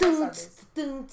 começar Tum, desse. tum,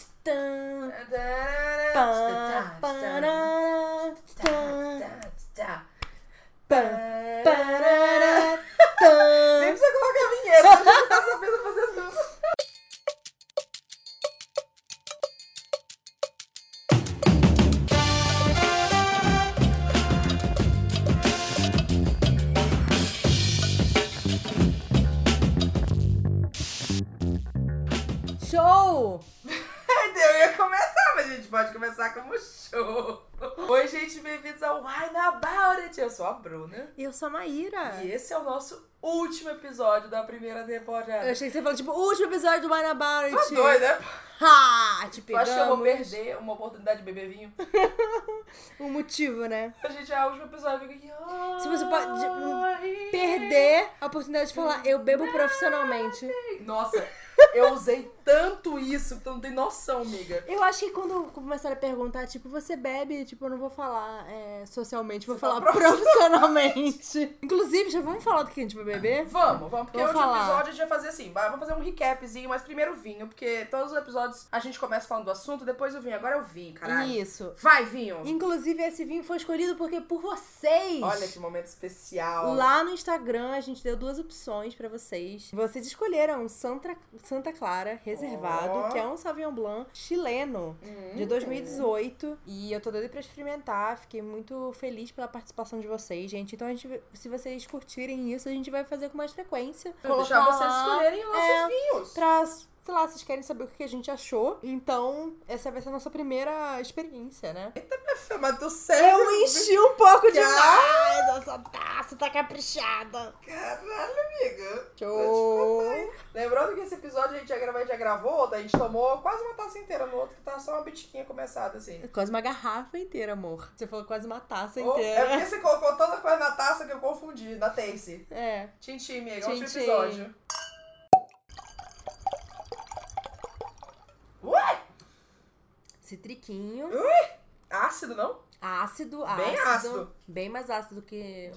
sou a Maíra. E esse é o nosso último episódio da primeira temporada. Eu achei que você falou, tipo, o último episódio do Wine About Tá It. doido, né? Ha! Te Tu acha que eu vou pegamos. perder uma oportunidade de beber vinho? Um motivo, né? A gente é o último episódio. Fica aqui. Se você pode, "Ai". Perder a oportunidade de falar, eu bebo profissionalmente. Nossa, eu usei tanto isso que tu não tem noção, amiga. Eu acho que quando começaram a perguntar, tipo, você bebe? Tipo, eu não vou falar é, socialmente, vou Você falar fala profissionalmente. Inclusive, já vamos falar do que a gente vai beber? Vamos, vamos, porque Vou o último falar. episódio a gente vai fazer assim, vamos fazer um recapzinho, mas primeiro o vinho, porque todos os episódios a gente começa falando do assunto, depois o vinho. Agora é o vinho, caralho. Isso. Vai, vinho! Inclusive, esse vinho foi escolhido porque por vocês. Olha que momento especial. Lá no Instagram a gente deu duas opções pra vocês. Vocês escolheram Santa, Santa Clara reservado, que é um Sauvignon Blanc chileno Hum. de 2018. E eu tô doida pra experimentar. Fiquei muito feliz pela participação de vocês, gente. Então, a gente, se vocês curtirem isso, a gente vai fazer com mais frequência. Vou deixar vocês escolherem os nossos é, vinhos. Pra, sei lá, vocês querem saber o que a gente achou. Então, essa vai ser a nossa primeira experiência, né? Mas tu sério? Eu enchi um pouco demais! Essa taça tá caprichada. Caralho, amiga. Show! Lembrando que esse episódio a gente já gravou, a gente já gravou outro, a gente tomou quase uma taça inteira no outro, que tá só uma bitiquinha começada, assim. Quase uma garrafa inteira, amor. Você falou quase uma taça é inteira. porque você colocou tanta coisa na taça que eu confundi, na Tace. É. Tintim, amiga, último Tchim, episódio. Ué! Citriquinho. Ácido, não? Ácido, ácido. Bem ácido. Bem mais ácido que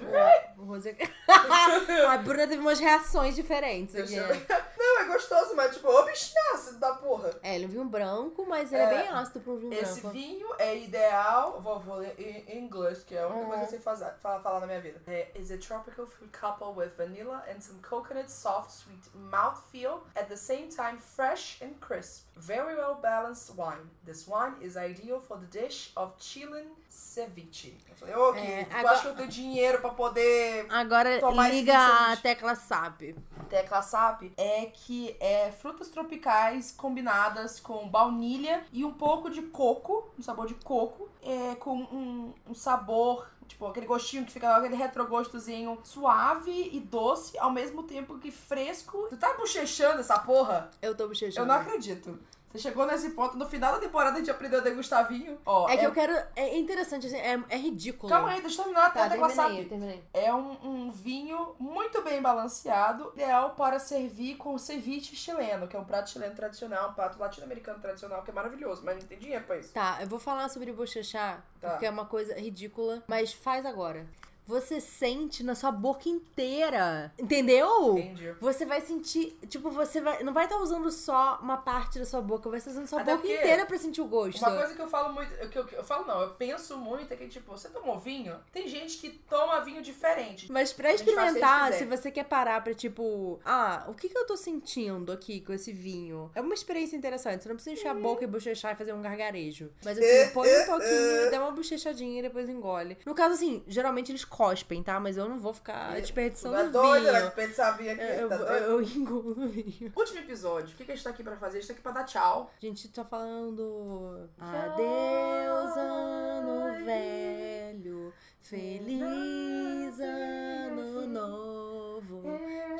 o, o rosé. a Bruna teve umas reações diferentes aqui. Não, é gostoso, mas tipo, ô bichinho ácido da porra. É, ele é um vinho branco, mas ele é, É, bem ácido pra um vinho Esse branco. vinho é ideal. Vou, vou ler em inglês, que é a única Uhum. coisa que eu sei fazer, falar, falar na minha vida. É, is a tropical fruit coupled with vanilla and some coconut soft sweet mouthfeel, at the same time fresh and crisp. Very well balanced wine. This wine is ideal for the dish of Chilean ceviche. Eu falei, ô, É, agora- acha que eu tenho dinheiro pra poder Agora Tomar liga a tecla SAP. tecla SAP é que é frutas tropicais combinadas com baunilha e um pouco de coco, um sabor de coco, é, com um, um sabor, tipo, aquele gostinho que fica aquele retrogostozinho suave e doce, ao mesmo tempo que fresco. Tu tá bochechando essa porra? Eu tô bochechando. Eu não acredito. Você chegou nesse ponto, no final da temporada a gente aprendeu a degustar vinho. Ó, É que eu quero. É interessante, assim, é, é ridículo. Calma aí, deixa eu terminar até Tá, a tecla terminei, SAP. terminei. É um, um vinho muito bem balanceado, ideal para servir com ceviche chileno, que é um prato chileno tradicional, um prato latino-americano tradicional, que é maravilhoso, mas não tem dinheiro pra isso. Tá, eu vou falar sobre bochechar, Tá. porque é uma coisa ridícula, mas faz agora. Você sente na sua boca inteira. Entendeu? Entendi. Você vai sentir, tipo, você vai, não vai estar usando só uma parte da sua boca, vai estar usando sua Até boca inteira pra sentir o gosto. Uma coisa que eu falo muito, que eu, que eu falo não, eu penso muito é que, tipo, você tomou vinho, tem gente que toma vinho diferente. Mas pra experimentar, se você quer parar pra, tipo, ah, o que que eu tô sentindo aqui com esse vinho? É uma experiência interessante. Você não precisa encher a boca e bochechar e fazer um gargarejo. Mas assim, põe um pouquinho e dá uma bochechadinha e depois engole. No caso, assim, geralmente eles cospem, tá? Mas eu não vou ficar desperdiçando é doido, né? vinho. Vinho aqui. Eu, tá eu, eu engulo vinho. Último episódio, o que, que a gente tá aqui pra fazer? A gente tá aqui pra dar tchau. A gente tá falando. Adeus, ano velho. Feliz ano novo.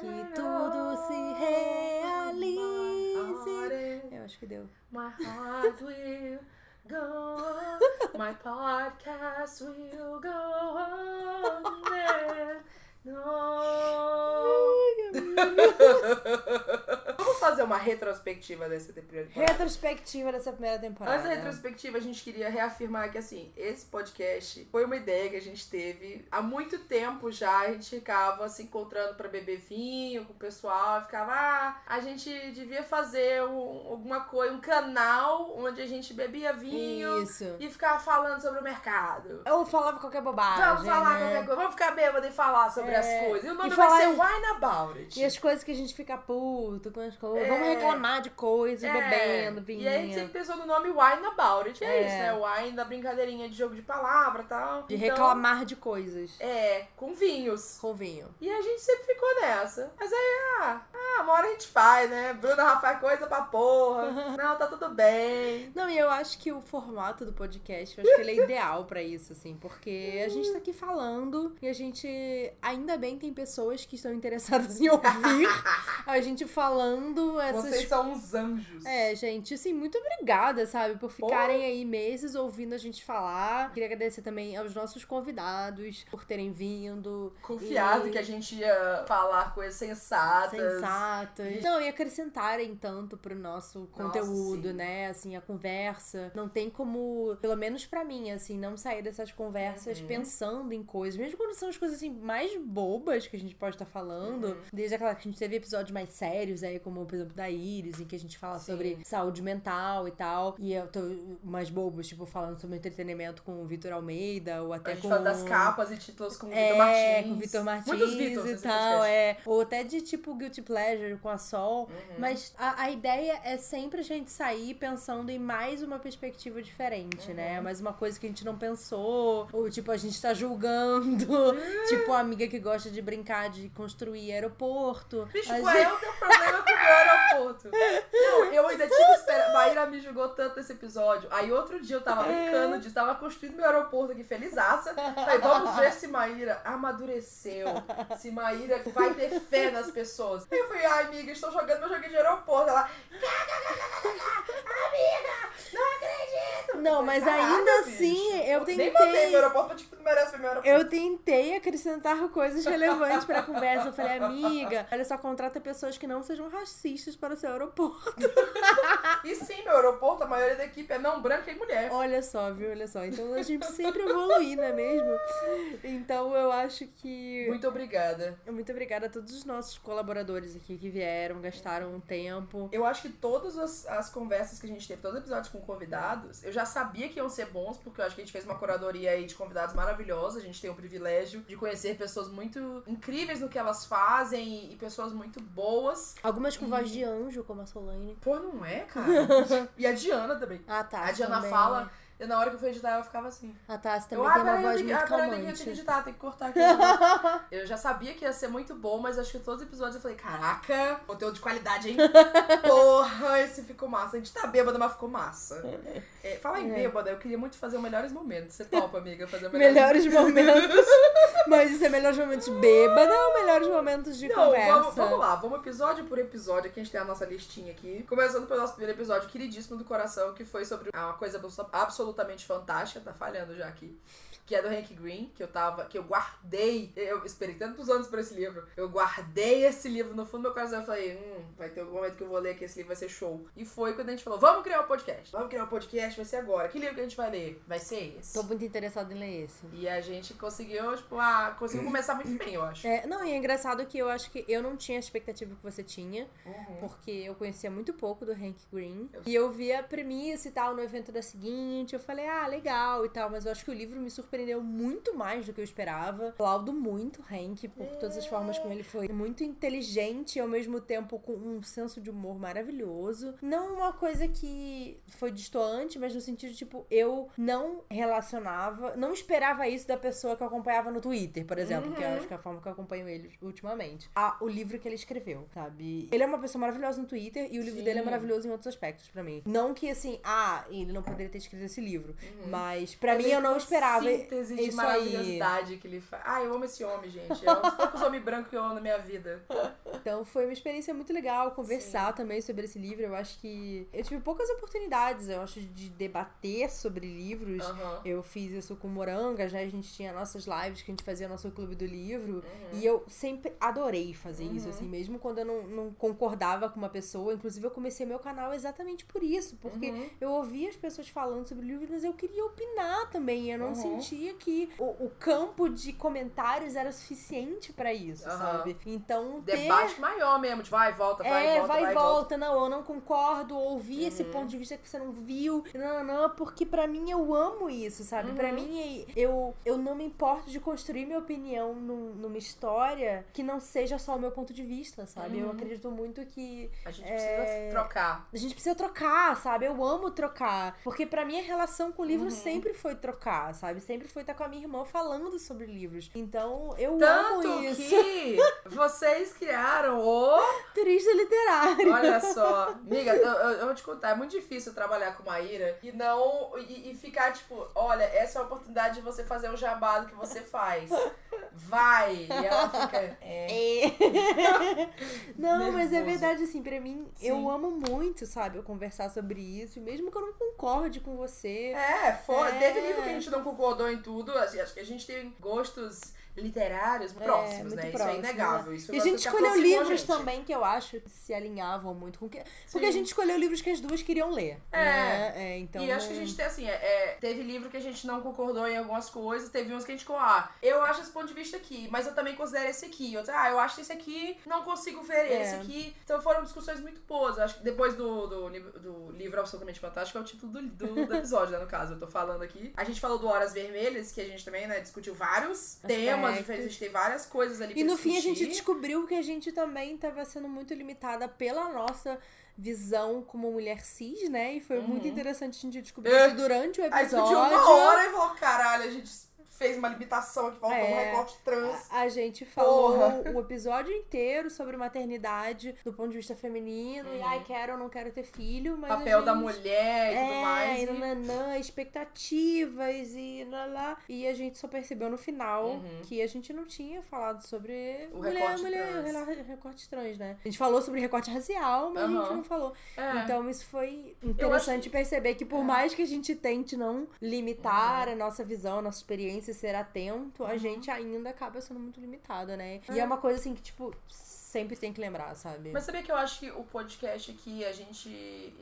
Que tudo se realize. Eu acho que deu. My heart will go on. My podcast will go on. there. No. Fazer uma retrospectiva dessa primeira temporada. Retrospectiva dessa primeira temporada. Antes da retrospectiva, a gente queria reafirmar que, assim, esse podcast foi uma ideia que a gente teve há muito tempo já. A gente ficava se encontrando pra beber vinho com o pessoal. Ficava, ah, a gente devia fazer um- alguma coisa, um canal onde a gente bebia vinho Isso. e ficava falando sobre o mercado. Eu falava qualquer bobagem. Vamos falar né? qualquer coisa, vamos ficar bêbado e falar sobre É. as coisas. E o nome E vai falar ser Wine About It. E as coisas que a gente fica puto com as coisas. É. Vamos reclamar de coisas, É. bebendo, vinho. E aí a gente sempre pensou no nome Wine About It. É, É. isso, né? Wine da brincadeirinha de jogo de palavra e tal. De Então, reclamar de coisas. É, com vinhos. Com vinho. E a gente sempre ficou nessa. Mas aí, ah, ah, uma hora a gente faz, né? Bruna Rafa coisa pra porra. Não, tá tudo bem. Não, e eu acho que o formato do podcast, eu acho que ele é ideal pra isso, assim, porque a gente tá aqui falando e a gente ainda bem tem pessoas que estão interessadas em ouvir a gente falando essas Vocês são uns anjos. É, gente, assim, muito obrigada, sabe, por ficarem aí meses ouvindo a gente falar. Queria agradecer também aos nossos convidados por terem vindo. Confiado E- que a gente ia falar coisas sensatas. Sensatas. Não, e acrescentarem tanto pro nosso conteúdo, sim. né? Assim, a conversa. Não tem como, pelo menos pra mim, assim, não sair dessas conversas Uhum. pensando em coisas. Mesmo quando são as coisas, assim, mais bobas que a gente pode estar falando. Uhum. Desde aquela que a gente teve episódios mais sérios aí, como, por exemplo, da Iris, em que a gente fala Sim. sobre saúde mental e tal. E eu tô mais bobos, tipo, falando sobre entretenimento com o Vitor Almeida, ou até A gente com... fala das capas e títulos com o Vitor É, Martins. com o Vitor Martins Muitos Vitor e tal, é. Ou até de tipo Guilty Pleasure com a Sol. Uhum. Mas a, a ideia é sempre a gente sair pensando em mais uma perspectiva diferente, né? Uhum. Mais uma coisa que a gente não pensou. Ou tipo, a gente tá julgando. tipo, a amiga que gosta de brincar de construir aeroporto. Bicho, A qual gente- é o teu problema com o aeroporto? Não, eu ainda tive esperança. Maíra me julgou tanto nesse episódio. Aí outro dia eu tava brincando disso, tava construindo meu aeroporto aqui, felizaça. Aí vamos ver se Maíra amadureceu. Se Maíra vai ter fé nas pessoas. Aí eu falei, ai, amiga, estou jogando meu joguinho de aeroporto. Ela, amiga, não acredito. Não, mas Caraca, ainda bicho. assim, eu Nem tentei- mandei meu aeroporto, tu não merece meu aeroporto. Eu tentei acrescentar coisas relevantes pra conversa. Eu falei, amiga, olha só, contrata pessoas que não sejam racistas para o seu aeroporto. E sim, meu aeroporto, a maioria da equipe é não branca e mulher. Olha só, viu? Olha só. Então a gente sempre evoluir, não é mesmo? Então eu acho que. Muito obrigada. Muito obrigada a todos os nossos colaboradores aqui que vieram, gastaram um tempo. Eu acho que todas as, as conversas que a gente teve, todos os episódios com convidados, eu já sabia que iam ser bons, porque eu acho que a gente fez uma curadoria aí de convidados maravilhosa. A gente tem o privilégio de conhecer pessoas muito incríveis no que elas fazem e, e pessoas muito boas. Algumas com voz de anjo, como a Solane. Pô, não é, cara? e a Diana também. Ah, tá. a Diana também. fala, eu, na hora que eu fui editar, eu ficava assim. A Tassi Eu, também ah, tem uma eu voz muito ah, peraí, eu tenho que calmante. editar, tem que cortar aqui. eu já sabia que ia ser muito bom, mas acho que todos os episódios eu falei, caraca, conteúdo de qualidade, hein? Porra, esse ficou massa. A gente tá bêbada, mas ficou massa. É, fala em É. bêbada, eu queria muito fazer o melhores momentos. Você topa, amiga, fazer o melhores Melhores momentos. Mas isso é melhores momentos bêbada ou melhores momentos de Não, conversa? vamos, vamos lá, vamos episódio por episódio. Aqui a gente tem a nossa listinha aqui. Começando pelo nosso primeiro episódio, queridíssimo do coração, que foi sobre uma coisa abso- absolutamente fantástica. Tá falhando já aqui. Que é do Hank Green, que eu tava. que eu guardei. Eu esperei tantos anos por esse livro. Eu guardei esse livro no fundo do meu coração. Eu falei, hum, vai ter algum momento que eu vou ler que esse livro vai ser show. E foi quando a gente falou, vamos criar um podcast. Vamos criar um podcast, vai ser agora. Que livro que a gente vai ler? Vai ser esse. Tô muito interessada em ler esse. E a gente conseguiu, tipo, ah, conseguiu começar muito bem, eu acho. É, não, e é engraçado que eu acho que eu não tinha a expectativa que você tinha, Uhum. porque eu conhecia muito pouco do Hank Green. E eu vi a premissa e tal no evento da seguinte, eu falei, ah, legal e tal, mas eu acho que o livro me surpreendeu muito mais do que eu esperava. Aplaudo muito o Hank por todas as formas como ele foi muito inteligente e ao mesmo tempo com um senso de humor maravilhoso. Não uma coisa que foi distoante, mas no sentido, tipo, eu não relacionava, não esperava isso da pessoa que eu acompanhava no Twitter, por exemplo, que eu acho que é a forma que eu acompanho ele ultimamente. Ah, o livro que ele escreveu, sabe? Ele é uma pessoa maravilhosa no Twitter e o livro Sim. dele é maravilhoso em outros aspectos pra mim. Não que assim, ah, ele não poderia ter escrito esse livro. Mas pra mim eu não esperava síntese de isso aí. maravilhosidade que ele faz. Ah, eu amo esse homem, gente. É um dos poucos homens brancos que eu amo na minha vida. Então foi uma experiência muito legal conversar também sobre esse livro. Eu acho que eu tive poucas oportunidades, eu acho, de debater sobre livros. Aham. Eu fiz isso com Morangas, né? A gente tinha nossas lives que a gente fazia nosso clube do livro. Uhum. E eu sempre adorei fazer isso, assim, mesmo quando eu não, não concordava com uma pessoa. Inclusive, eu comecei meu canal exatamente por isso, porque Uhum. eu ouvia as pessoas falando sobre livros, mas eu queria opinar também. Eu não Uhum. Sentia que o, o campo de comentários era suficiente pra isso, Aham. sabe? Então, ter Debate maior mesmo, de vai, volta, vai, é, volta, vai vai e volta. Não, eu não concordo. Ouvi esse Uhum. ponto de vista que você não viu. Não, não, não, porque pra mim eu amo isso, sabe? Pra Uhum. mim eu, eu não me importo de construir minha opinião num- numa história que não seja só o meu ponto de vista, sabe? Eu Uhum. acredito muito que A gente É. precisa trocar. a gente precisa trocar, sabe? Eu amo trocar. Porque pra mim a relação com o livro Uhum. sempre foi trocar, sabe? Sempre foi estar com a minha irmã falando sobre livros. Então eu Tanto amo isso. que vocês criaram o. Turista literário. Olha só. Amiga, eu, eu, vou te contar, é muito difícil trabalhar com Maíra e não. E, e ficar tipo, olha, essa é a oportunidade de você fazer o jabá do que você faz. Vai! E ela fica. É. É. não, mas é Nervoso. verdade, assim, pra mim, Sim. eu amo muito, sabe, eu conversar sobre isso, mesmo que eu não concorde com você. É, foi. É. Teve livro que a gente não concordou em tudo. assim, acho que a gente tem gostos literários próximos, muito né? Isso próximo, é inegável. Isso E a gente escolheu livros gente. também que eu acho que se alinhavam muito com que. Porque a gente escolheu livros que as duas queriam ler. É. Né? É, então. E acho que a gente tem assim, é, é, teve livro que a gente não concordou em algumas coisas, teve uns que a gente ficou, ah, eu acho esse ponto de vista aqui, mas eu também considero esse aqui. Outros, ah, eu acho esse aqui, não consigo ver É. esse aqui. Então foram discussões muito boas. Acho que depois do, do, do livro Absolutamente Fantástico é o título do, do, do episódio, né? No caso, eu tô falando aqui. A gente falou do Horas Vermelhas, que a gente também, né, discutiu vários temas diferentes, a gente tem várias coisas ali E no fim a gente descobriu que a gente também estava sendo muito limitada pela nossa visão como mulher cis, né? E foi muito interessante a gente descobrir Uhum. É. isso durante o Aí episódio. discutiu uma hora e falou, caralho, a gente fez uma limitação aqui, faltou um É. recorte trans. A gente falou Porra. o episódio inteiro sobre maternidade do ponto de vista feminino. E ai, quero ou não quero ter filho, mas. a Uhum. Papel da gente- mulher e tudo É, mais. e nananã, expectativas e lá lá. E a gente só percebeu no final Uhum. que a gente não tinha falado sobre O mulher, recorte mulher, trans. recorte trans, né? A gente falou sobre recorte racial, mas a gente não falou. É. Então isso foi interessante acho perceber que por É. mais que a gente tente não limitar Uhum. a nossa visão, a nossa experiência ser atento, a gente ainda acaba sendo muito limitada, né? E É. é uma coisa assim que, tipo, sempre tem que lembrar, sabe? Mas sabia que eu acho que o podcast aqui, a gente.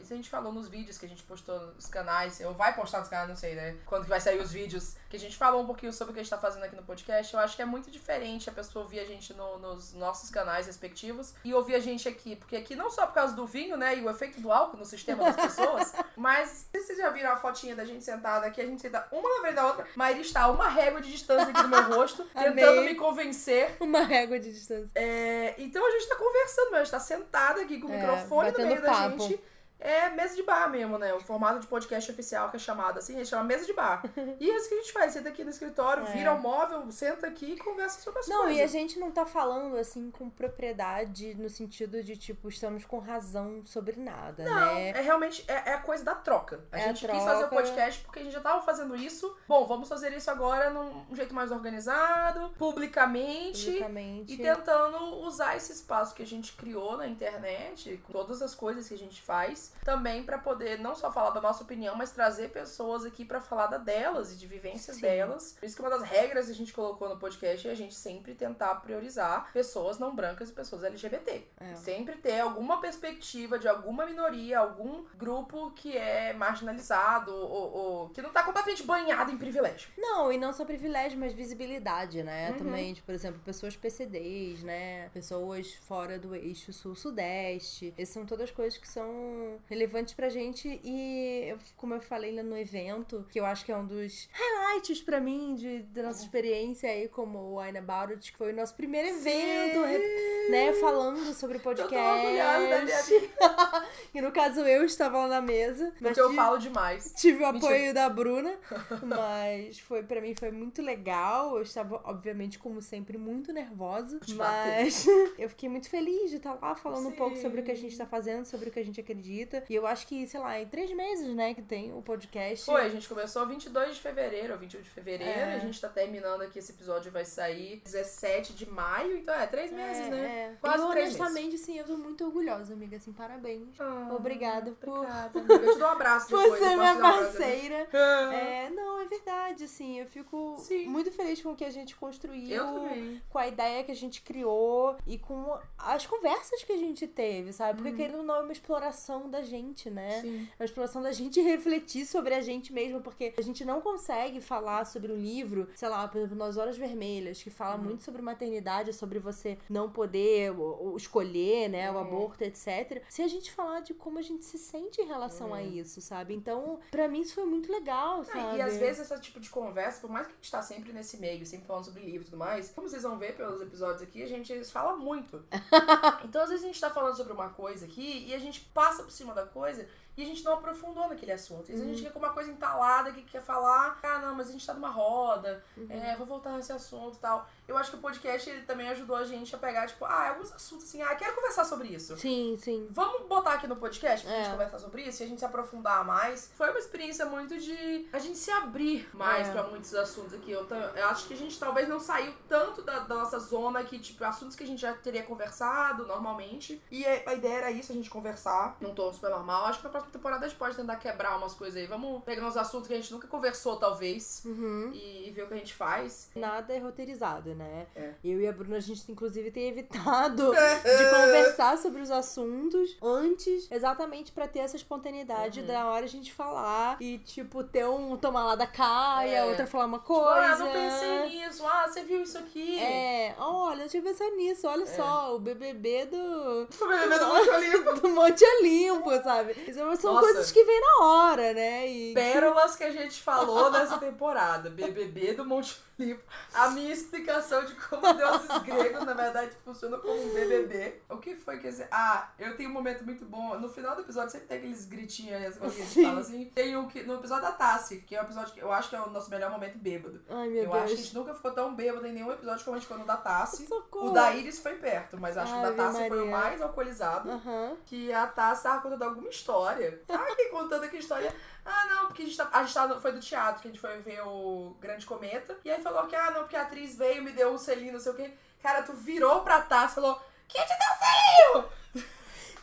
Isso a gente falou nos vídeos que a gente postou nos canais. Ou vai postar nos canais, não sei, né? Quando que vai sair os vídeos. Que a gente falou um pouquinho sobre o que a gente tá fazendo aqui no podcast. Eu acho que é muito diferente a pessoa ouvir a gente no- nos nossos canais respectivos e ouvir a gente aqui. Porque aqui não só por causa do vinho, né? E o efeito do álcool no sistema das pessoas. mas vocês já viram a fotinha da gente sentada aqui. A gente senta uma na frente da outra. Maíra está a uma régua de distância aqui do meu rosto. tentando Amei. me convencer Uma régua de distância. é, então a gente tá conversando, mas a gente tá sentada aqui com o É, microfone no meio da papo. gente. É mesa de bar mesmo, né? O formato de podcast oficial que é chamado assim, a gente chama mesa de bar. e é isso que a gente faz, senta aqui no escritório, É. vira o móvel, senta aqui e conversa sobre as Não, coisas. e a gente não tá falando assim com propriedade no sentido de, tipo, estamos com razão sobre nada, Não, né? é realmente é, é a coisa da troca. A É a gente quis fazer o troca. podcast porque a gente já tava fazendo isso. Bom, vamos fazer isso agora num jeito mais organizado, publicamente. Publicamente. E tentando usar esse espaço que a gente criou na internet, com todas as coisas que a gente faz, também pra poder não só falar da nossa opinião, mas trazer pessoas aqui pra falar da delas e de vivências Sim. delas. Por isso que uma das regras que a gente colocou no podcast é a gente sempre tentar priorizar pessoas não brancas e pessoas LGBT. É. Sempre ter alguma perspectiva de alguma minoria, algum grupo que é marginalizado ou, ou que não tá completamente banhado em privilégio. Não, e não só privilégio, mas visibilidade, né? Uhum. Também, tipo, por exemplo, pessoas PCDs, né? Pessoas fora do eixo sul-sudeste. Essas são todas coisas que são relevantes pra gente. E, eu- como eu falei lá no evento, que eu acho que é um dos highlights pra mim de, da nossa experiência aí como Wine About It, que foi o nosso primeiro evento, re- né? Falando sobre o Eu podcast. tô orgulhosa da minha vida, E no caso eu estava lá na mesa. mas porque eu tive- falo demais. Tive o Mentira. apoio da Bruna, mas foi para mim foi muito legal. Eu estava, obviamente, como sempre, muito nervosa, mas eu fiquei muito feliz de estar lá falando um Sim. pouco sobre o que a gente tá fazendo, sobre o que a gente acredita. E eu acho que, sei lá, em três meses, né, que tem o podcast. Foi, a gente começou 22 de fevereiro, ou 21 de fevereiro. É. A gente tá terminando aqui, esse episódio vai sair 17 de maio. Então é, três meses, É, né? é. Quase e três meses. honestamente, assim, eu tô muito orgulhosa, amiga. Assim, parabéns. Ah, Obrigada por Obrigada, amiga. Eu te dou um abraço depois. você eu é minha abraço parceira. Ah, É, não, é verdade, assim, eu fico Sim. muito feliz com o que a gente construiu. Eu com a ideia que a gente criou e com as conversas que a gente teve, sabe? Porque querendo ou não é uma exploração da gente, né? Uhum. Sim. É uma exploração da gente refletir sobre a gente mesmo, porque a gente não consegue falar sobre um livro, sei lá, por exemplo, Nas Horas Vermelhas, que Uhum. fala muito sobre maternidade, sobre você não poder ou- ou escolher, né, o Uhum. aborto, etc. Se a gente falar de como a gente se sente em relação a isso, sabe? Então, pra mim isso foi muito legal, Ah, sabe? E às vezes esse tipo de conversa, por mais que a gente tá sempre nesse meio, sempre falando sobre livros e tudo mais, como vocês vão ver pelos episódios aqui, a gente fala muito. então às vezes a gente tá falando sobre uma coisa aqui e a gente passa por cima da coisa e a gente não aprofundou naquele assunto. Às vezes a gente fica com uma coisa entalada que quer falar, ah não, mas a gente tá numa roda, é, vou voltar nesse assunto e tal. Eu acho que o podcast ele também ajudou a gente a pegar, tipo, ah, alguns assuntos assim, ah, quero conversar sobre isso. Sim, sim. Vamos botar aqui no podcast pra É. gente conversar sobre isso e a gente se aprofundar mais. Foi uma experiência muito de a gente se abrir mais É. pra muitos assuntos aqui. Eu, eu acho que a gente talvez não saiu tanto da, da nossa zona que, tipo, assuntos que a gente já teria conversado normalmente. E a, a ideia era isso, a gente conversar num tom super normal. Acho que na próxima temporada a gente pode tentar quebrar umas coisas aí. Vamos pegar uns assuntos que a gente nunca conversou, talvez, Uhum. e, ver o que a gente faz. Nada é roteirizado, né? É. Eu e a Bruna, a gente inclusive tem evitado de conversar sobre os assuntos antes, exatamente pra ter essa espontaneidade Uhum. da hora a gente falar e, tipo, ter um tomar lá da caia, É. outra falar uma Tipo, coisa. ah, não pensei nisso. Ah, você viu isso aqui? É, olha, eu pensar nisso, olha É. só, o BBB do, Tô bebendo muito ali. do Monte Olimpo, sabe? Isso são Nossa. coisas que vêm na hora, né? E Pérolas que a gente falou nessa temporada. BBB do Monte Olimpo. A minha explicação de como deuses gregos, na verdade, funcionam como um BBB. O que foi que... Ah, eu tenho um momento muito bom. No final do episódio sempre tem aqueles gritinhos, que a gente fala assim. Tem um que... No episódio da Tassi, que é um episódio que eu acho que é o nosso melhor momento bêbado. Ai, meu eu acho que a Deus. gente nunca ficou tão bêbado em nenhum episódio como a gente ficou no da Tassi. Socorro. O da Iris foi perto, mas acho que o da Tassi foi o mais alcoolizado Aham. que a Tassi tava contando alguma história. Tava aqui contando aqui história. Ah, não, porque a gente, tá, a gente tava, foi do teatro, que a gente foi ver o Grande Cometa. E aí falou que, ah, não, porque a atriz veio, me deu um selinho, não sei o quê. Cara, tu virou pra Tassi e falou, quem te deu selinho?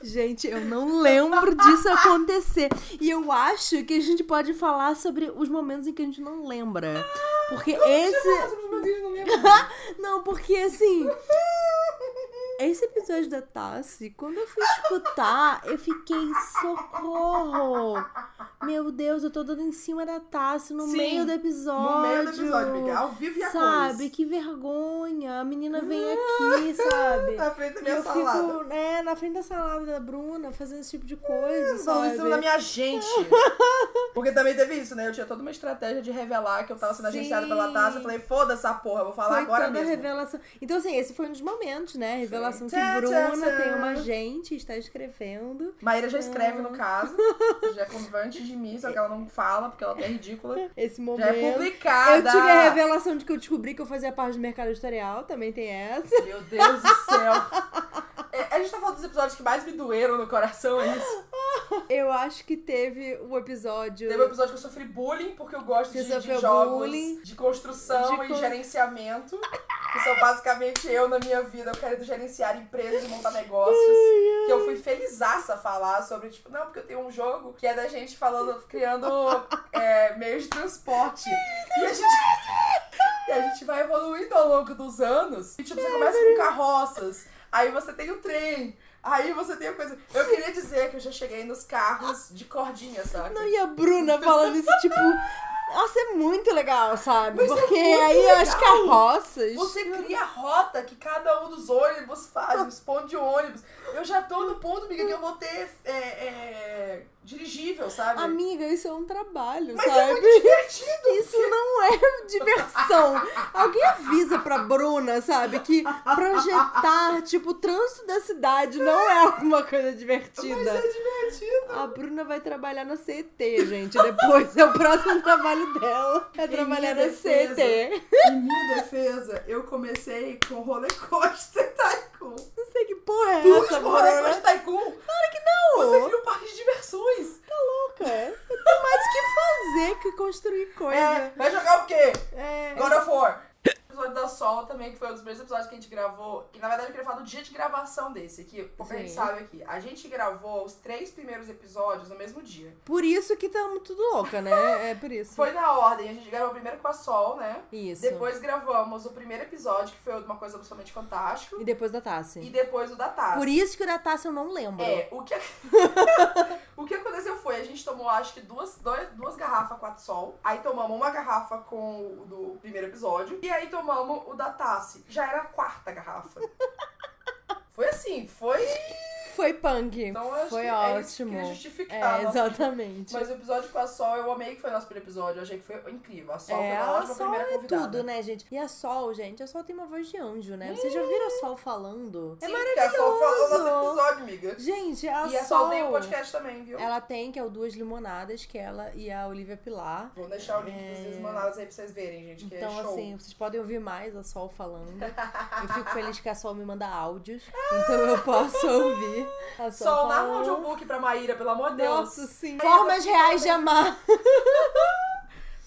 Gente, eu não lembro disso acontecer. E eu acho que a gente pode falar sobre os momentos em que a gente não lembra. Porque esse. Não lembro. Não, porque assim. Esse episódio da Tassi, quando eu fui escutar, eu fiquei socorro. Meu Deus, eu tô dando em cima da Tassi no Sim, meio do episódio. No meio do episódio, amiga. Ao vivo e a Sabe, que vergonha. A menina vem aqui, sabe? Na frente da minha eu salada. fico, né, na frente da salada da Bruna, fazendo esse tipo de coisa, sabe? isso na minha gente. Porque também teve isso, né? Eu tinha toda uma estratégia de revelar que eu tava sendo Sim. agenciada pela Tassi. Eu falei, foda essa porra, eu vou falar Foi agora toda a mesmo. revelação. Então, assim, esse foi um dos momentos, né? Revelação que Bruna tem uma agente, está escrevendo. Maíra já escreve, no caso. Já é convante de mim, só que ela não fala, porque ela é ridícula. Esse Já momento. é publicada. Eu tive a revelação de que eu descobri que eu fazia parte do mercado editorial, também tem essa. Meu Deus do céu. É, a gente tá falando dos episódios que mais me doeram no coração, é isso. Eu acho que teve o episódio. Teve um episódio que eu sofri bullying, porque eu gosto de, de jogos bullying. de construção De e gerenciamento. São basicamente eu na minha vida, eu quero gerenciar empresas e montar negócios. Que eu fui felizaça falar sobre, tipo, não, porque eu tenho um jogo que é da gente falando, criando é, meios de transporte. E a gente. E a gente vai evoluindo ao longo dos anos. E tipo, você começa com carroças, aí você tem o trem, aí você tem a coisa. Eu queria dizer que eu já cheguei nos carros de cordinha, sabe? Não, e a Bruna falando isso, tipo. Nossa, é muito legal, sabe? Mas é Porque muito aí as legal. carroças. Você cria a rota que cada um dos ônibus faz, os pontos de ônibus. Eu já tô no ponto, amiga, que eu vou ter é, é, dirigível, sabe? Amiga, isso é um trabalho, Mas é sabe? muito divertido. Isso não é diversão. Alguém avisa pra Bruna, sabe? Que projetar, tipo, o trânsito da cidade não é alguma coisa divertida. Mas é divertido. A Bruna vai trabalhar na CET, gente. Depois é o próximo trabalho dela. É Em trabalhar na defesa. CET. Em minha defesa, eu comecei com roller coaster tycoon. Não sei que porra é Tu essa, roller Bruna. coaster tycoon? Você cria um parque de diversões. louca. Eu tenho mais o que fazer que construir coisa. É, vai jogar o quê? É. God of War. Episódio da Sol também, que foi um dos primeiros episódios que a gente gravou. Que na verdade eu queria falar do dia de gravação desse, que pouca gente Sim. sabe aqui. A gente gravou os três primeiros episódios no mesmo dia. Por isso que estamos tudo louca, né? É por isso. Foi na ordem, a gente gravou primeiro com a Sol, né? Isso. Depois gravamos o primeiro episódio, que foi uma coisa absolutamente fantástica. E depois da Tassi. E depois o da Tassi. Por isso que o da Tassi eu não lembro. É, o que, o que aconteceu foi, a gente tomou acho que duas, dois, duas garrafas quatro sol, aí tomamos uma garrafa com o do primeiro episódio, e aí tomamos o da Tassi. Já era a quarta garrafa. Foi assim, foi. Foi punk. Então acho foi que é isso que ótimo. justificar. É, nossa- exatamente. Mas o episódio com a Sol, eu amei que foi o nosso primeiro episódio. Eu achei que foi incrível. A Sol é, foi uma a Sol primeira é convidada. tudo, né, gente? E a Sol, gente, a Sol tem uma voz de anjo, né? Vocês já viram a Sol falando? Sim, porque a Sol falou no nosso episódio, amiga. Gente, a e a Sol... Sol tem um podcast também, viu? Ela tem, que é o Duas Limonadas, que ela e a Olivia Pilar. Vou deixar o link É. dos desmanados aí pra vocês verem, gente, que Então, é show. assim, vocês podem ouvir mais a Sol falando. Eu fico feliz que a Sol me manda áudios, então eu posso ouvir a Sol, Sol, narra um falando. audiobook pra Maíra, pelo amor de Deus. Nossa, sim. Formas reais de amar.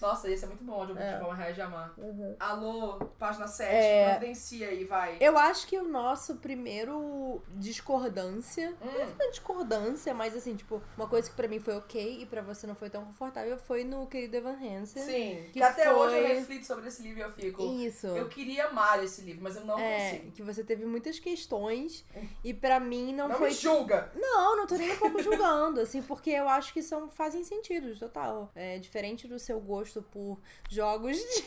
Nossa, esse é muito bom, É. de Forma Reais de Amar. Alô, página 7, É. providencia aí, vai. Eu acho que o nosso primeiro discordância. Hum. Não foi uma discordância, mas assim, tipo, uma coisa que pra mim foi ok e pra você não foi tão confortável foi no querido Evan Hansen. Sim, que que, até hoje eu foi- reflito sobre esse livro e eu fico... Isso. Eu queria amar esse livro, mas eu não É, consigo. que você teve muitas questões e pra mim não, Não, foi me julga. Não, não tô nem um pouco julgando, assim, porque eu acho que são, fazem sentido, total. É diferente do seu gosto por jogos de,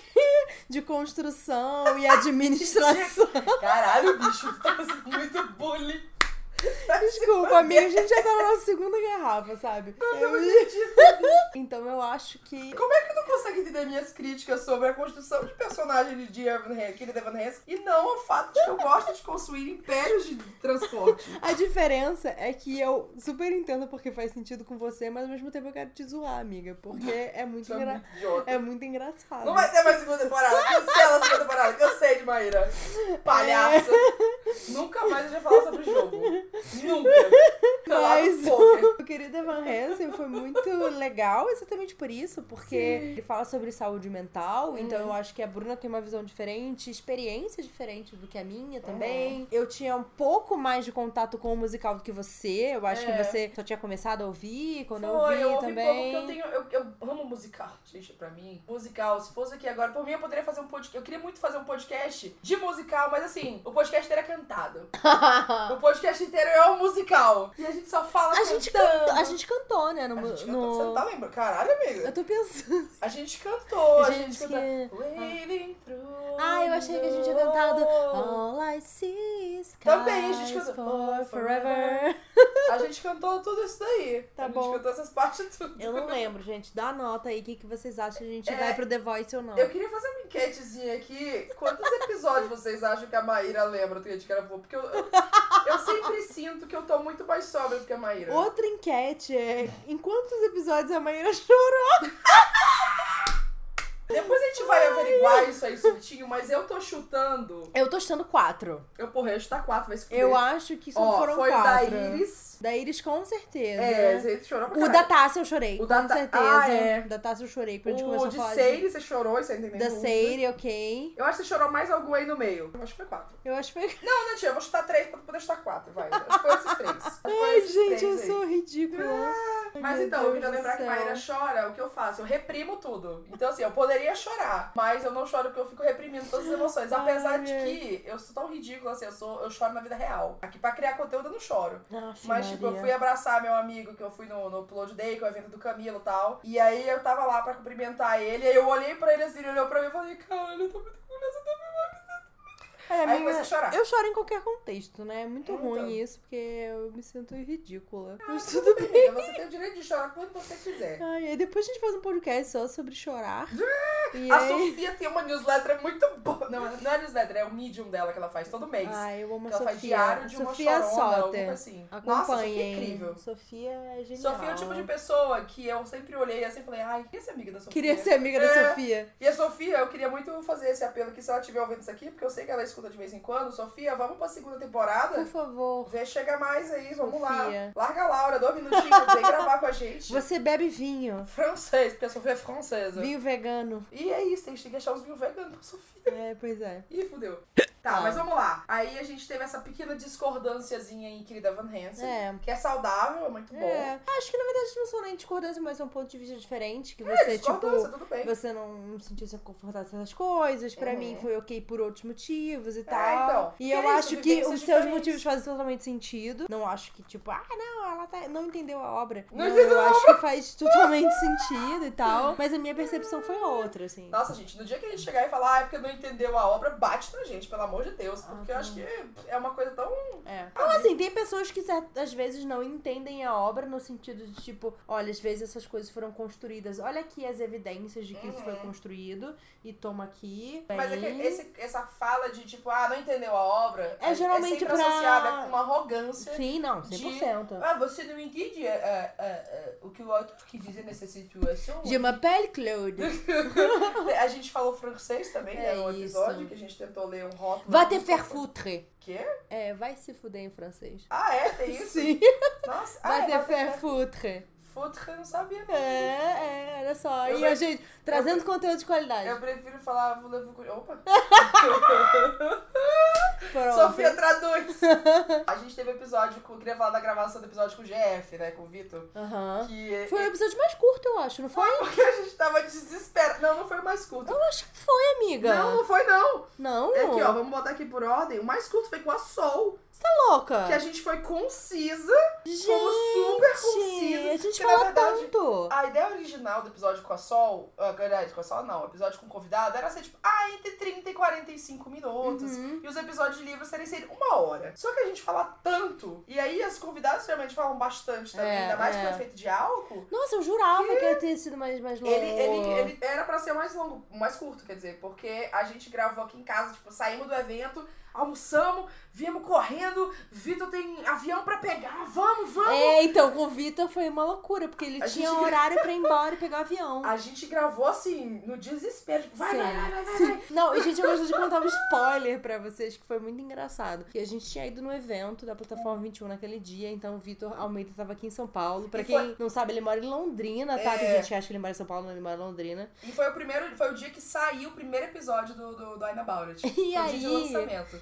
de construção e administração. Caralho, bicho, tá fazendo muito bullying. Desculpa, amiga, a gente já tá na nossa segunda garrafa, sabe? Eu Eu- acredito. então eu acho que. Como é que tu não consegue entender minhas críticas sobre a construção de personagem de Evan Kenneth Evan Hansen, e não o fato de que eu gosto de construir impérios de transporte? A diferença é que eu super entendo porque faz sentido com você, mas ao mesmo tempo eu quero te zoar, amiga. Porque é muito, é engra... muito idiota. é muito engraçado. Não vai ter mais segunda temporada. Cancela a segunda temporada. Cansei de Maíra. Palhaça. Nunca mais gente vai falar sobre o jogo. Nunca. Mas o querido Evan Hansen foi muito legal exatamente por isso, porque ele fala sobre saúde mental, então Uhum. eu acho que a Bruna tem uma visão diferente, experiência diferente do que a minha Uhum. também. Eu tinha um pouco mais de contato com o musical do que você, eu acho É. que você só tinha começado a ouvir quando eu Foi, ouvi eu ouvi também. pouco porque eu tenho. Eu, eu amo musical. Gente, pra mim, musical, se fosse aqui agora, por mim eu poderia fazer um podcast. Eu queria muito fazer um podcast de musical, mas assim, o podcast é cantado. o podcast inteiro é um musical. E a gente só fala A gente, cantando. cantou, a gente cantou, né? No, A gente no- cantou. Você não tá lembrando? Caralho, amiga. Eu tô pensando. A gente cantou, a Gente, gente, cantou. Through Ah, eu achei que a gente tinha cantado. All I See is Também, a gente cantou for forever. A gente cantou tudo isso daí. Tá a gente bom. cantou essas partes tudo. Eu não lembro, gente. Dá nota aí. O que, que vocês acham que a gente É, vai pro The Voice ou não? Eu queria fazer uma enquetezinha aqui. Quantos episódios vocês acham que a Maíra lembra do que a gente gravou? Porque eu, eu, eu sempre sinto que eu tô muito mais sóbria do que a Maíra. Outra enquete é: em quantos episódios a Maíra chorou? Depois a gente vai averiguar isso aí certinho, mas eu tô chutando. Eu tô chutando quatro. Eu, porra, eu ia chutar quatro, vai se fuder. Eu acho que só Ó, foram foi quatro. o da Iris. Da Iris, com certeza. É, você chorou pra o caralho. da Tassi eu chorei. O com da Ta- certeza. Ah, é. Da Tassi eu chorei. Quando a gente O começou de a falar Seire, você chorou, isso aí não tem de... nem Da dúvida. Seire, ok. Eu acho que você chorou mais algum aí no meio. Eu acho que foi quatro. Eu acho que foi. Não, não, tia, eu vou chutar três pra poder chutar quatro, vai. Acho que foi esses três. Acho que foi Ai, esses gente, três eu aí. sou ridícula. Mas Meu então, eu Deus queria do lembrar que céu. Maíra chora, o que eu faço? Eu reprimo tudo. Então, assim, eu poderia chorar, mas eu não choro porque eu fico reprimindo todas as emoções. Apesar de que eu sou tão ridícula, assim, eu, sou, eu choro na vida real. Aqui pra criar conteúdo eu não choro. Aff, Mas, tipo, eu fui abraçar meu amigo, que eu fui no, no Upload Day, que é o evento do Camilo e tal. E aí eu tava lá pra cumprimentar ele, aí eu olhei pra ele assim, ele olhou pra mim e falei, caralho, eu tô muito orgulhosa da É, Aí amiga, comecei a chorar. Eu choro em qualquer contexto, né? É muito É, ruim então. isso, porque eu me sinto ridícula. Ah, Mas tudo tudo bem. Você tem o direito de chorar quando você quiser. Ai, aí depois a gente faz um podcast só sobre chorar. E A aí... Sofia tem uma newsletter muito boa. Não, não é newsletter, é o medium dela que ela faz todo mês. Ai, eu amo que a ela faz Sofia. diário de uma Sofia chorona, alguma Soter. coisa assim. Nossa, Sofia é incrível. Sofia é genial. Sofia é o tipo de pessoa que eu sempre olhei assim e falei, ai, queria ser amiga da Sofia. Queria ser amiga da É. Sofia. E a Sofia, eu queria muito fazer esse apelo aqui, se ela estiver ouvindo isso aqui, porque eu sei que ela escuta escuta de vez em quando, Sofia, vamos pra segunda temporada? Por favor. Vê, chega mais aí, vamos Sofia. lá. Larga a Laura, dois minutinhos, vem gravar com a gente. Você bebe vinho. Francês, porque a Sofia é francesa. Vinho vegano. E é isso, a gente tem que achar os vinhos veganos pra Sofia. É, pois é. Ih, fudeu. Tá, Tá. mas vamos lá. Aí a gente teve essa pequena discordânciazinha em Querida Van Hansen. É. Que é saudável, é muito bom. É. Acho que na verdade não são nem discordância, mas são pontos de vista diferentes. Que É, você, discordância, tipo. tudo bem. Você não, sentiu se confortável com essas coisas. Pra Uhum. mim foi ok por outros motivos e tal. então. E eu é isso, acho que os seus diferentes. motivos fazem totalmente sentido. Não acho que, tipo, ah, não, ela tá, não entendeu a obra. Não entendeu eu acho que faz totalmente sentido e tal. Mas a minha percepção foi outra, assim. Nossa, gente, no dia que a gente chegar e falar, ah, é porque não entendeu a obra, bate na gente, pelo amor de Deus. Porque eu Ah, acho que é uma coisa tão. É. Então, assim, tem pessoas que às vezes não entendem a obra no sentido de, tipo, olha, às vezes essas coisas foram construídas. Olha aqui as evidências de que isso foi Uhum. construído e toma aqui. Mas é esse- essa fala de tipo, ah, não entendeu a obra, É geralmente sempre pra- associada com uma arrogância. Sim, não, de- 100%. Ah, você não entende é, é, é, é, o que o autor quis dizer nessa situação? Je m'appelle Claude. A gente falou francês também, né, É no episódio, isso. que a gente tentou ler um rótulo. Va te faire foutre. Quê? É, vai se fuder em francês. Ah, é? Tem isso? Sim. Nossa, ah, Va é, te vai faire foutre. Foutre, eu não sabia. não. É, é, olha só. Eu e a gente trazendo conteúdo de qualidade. Eu prefiro falar voulez-vous que- Opa! Pronto. Sofia traduz! a gente teve episódio, com, eu queria falar da gravação do episódio com o GF, né, com o Vitor. Que Foi o episódio mais curto, eu acho, não foi? porque a gente tava desesperado. Não, não foi o mais curto. Eu acho que foi, amiga. Não, não foi não. Não? É aqui, ó, vamos botar aqui por ordem. O mais curto foi com a Sol, Tá louca? que a gente foi concisa. Gente, fomos super concisas, a gente fala verdade, tanto. A ideia original do episódio com a Sol, ah, verdade, com a Sol não, o episódio com o convidado era ser tipo, ah, entre 30 e 45 minutos. Uhum. E os episódios de livro serem ser uma hora. Só que a gente fala tanto. E aí as convidadas geralmente falam bastante também, É, ainda mais é. com efeito de álcool. Nossa, eu jurava que ia ter sido mais, mais longo. Ele, ele, ele era pra ser mais longo, mais curto, quer dizer, porque a gente gravou aqui em casa, tipo, saímos do evento, almoçamos, viemos correndo, Vitor tem avião pra pegar, vamos, vamos! É, então, com o Vitor foi uma loucura, porque ele A tinha gente- horário pra ir embora e pegar o avião. A gente gravou assim, no desespero, tipo, vai, vai, vai, vai, vai, vai. Não, e gente, eu gosto de contar um spoiler pra vocês, que foi muito engraçado. Que a gente tinha ido no evento da Plataforma 21 naquele dia, então o Vitor Almeida tava aqui em São Paulo. Pra E quem foi- não sabe, ele mora em Londrina, tá? É. Tem gente que acha que ele mora em São Paulo, mas ele mora em Londrina. E foi o primeiro, foi o dia que saiu o primeiro episódio do, do, do About It. E foi o dia aí? de lançamento.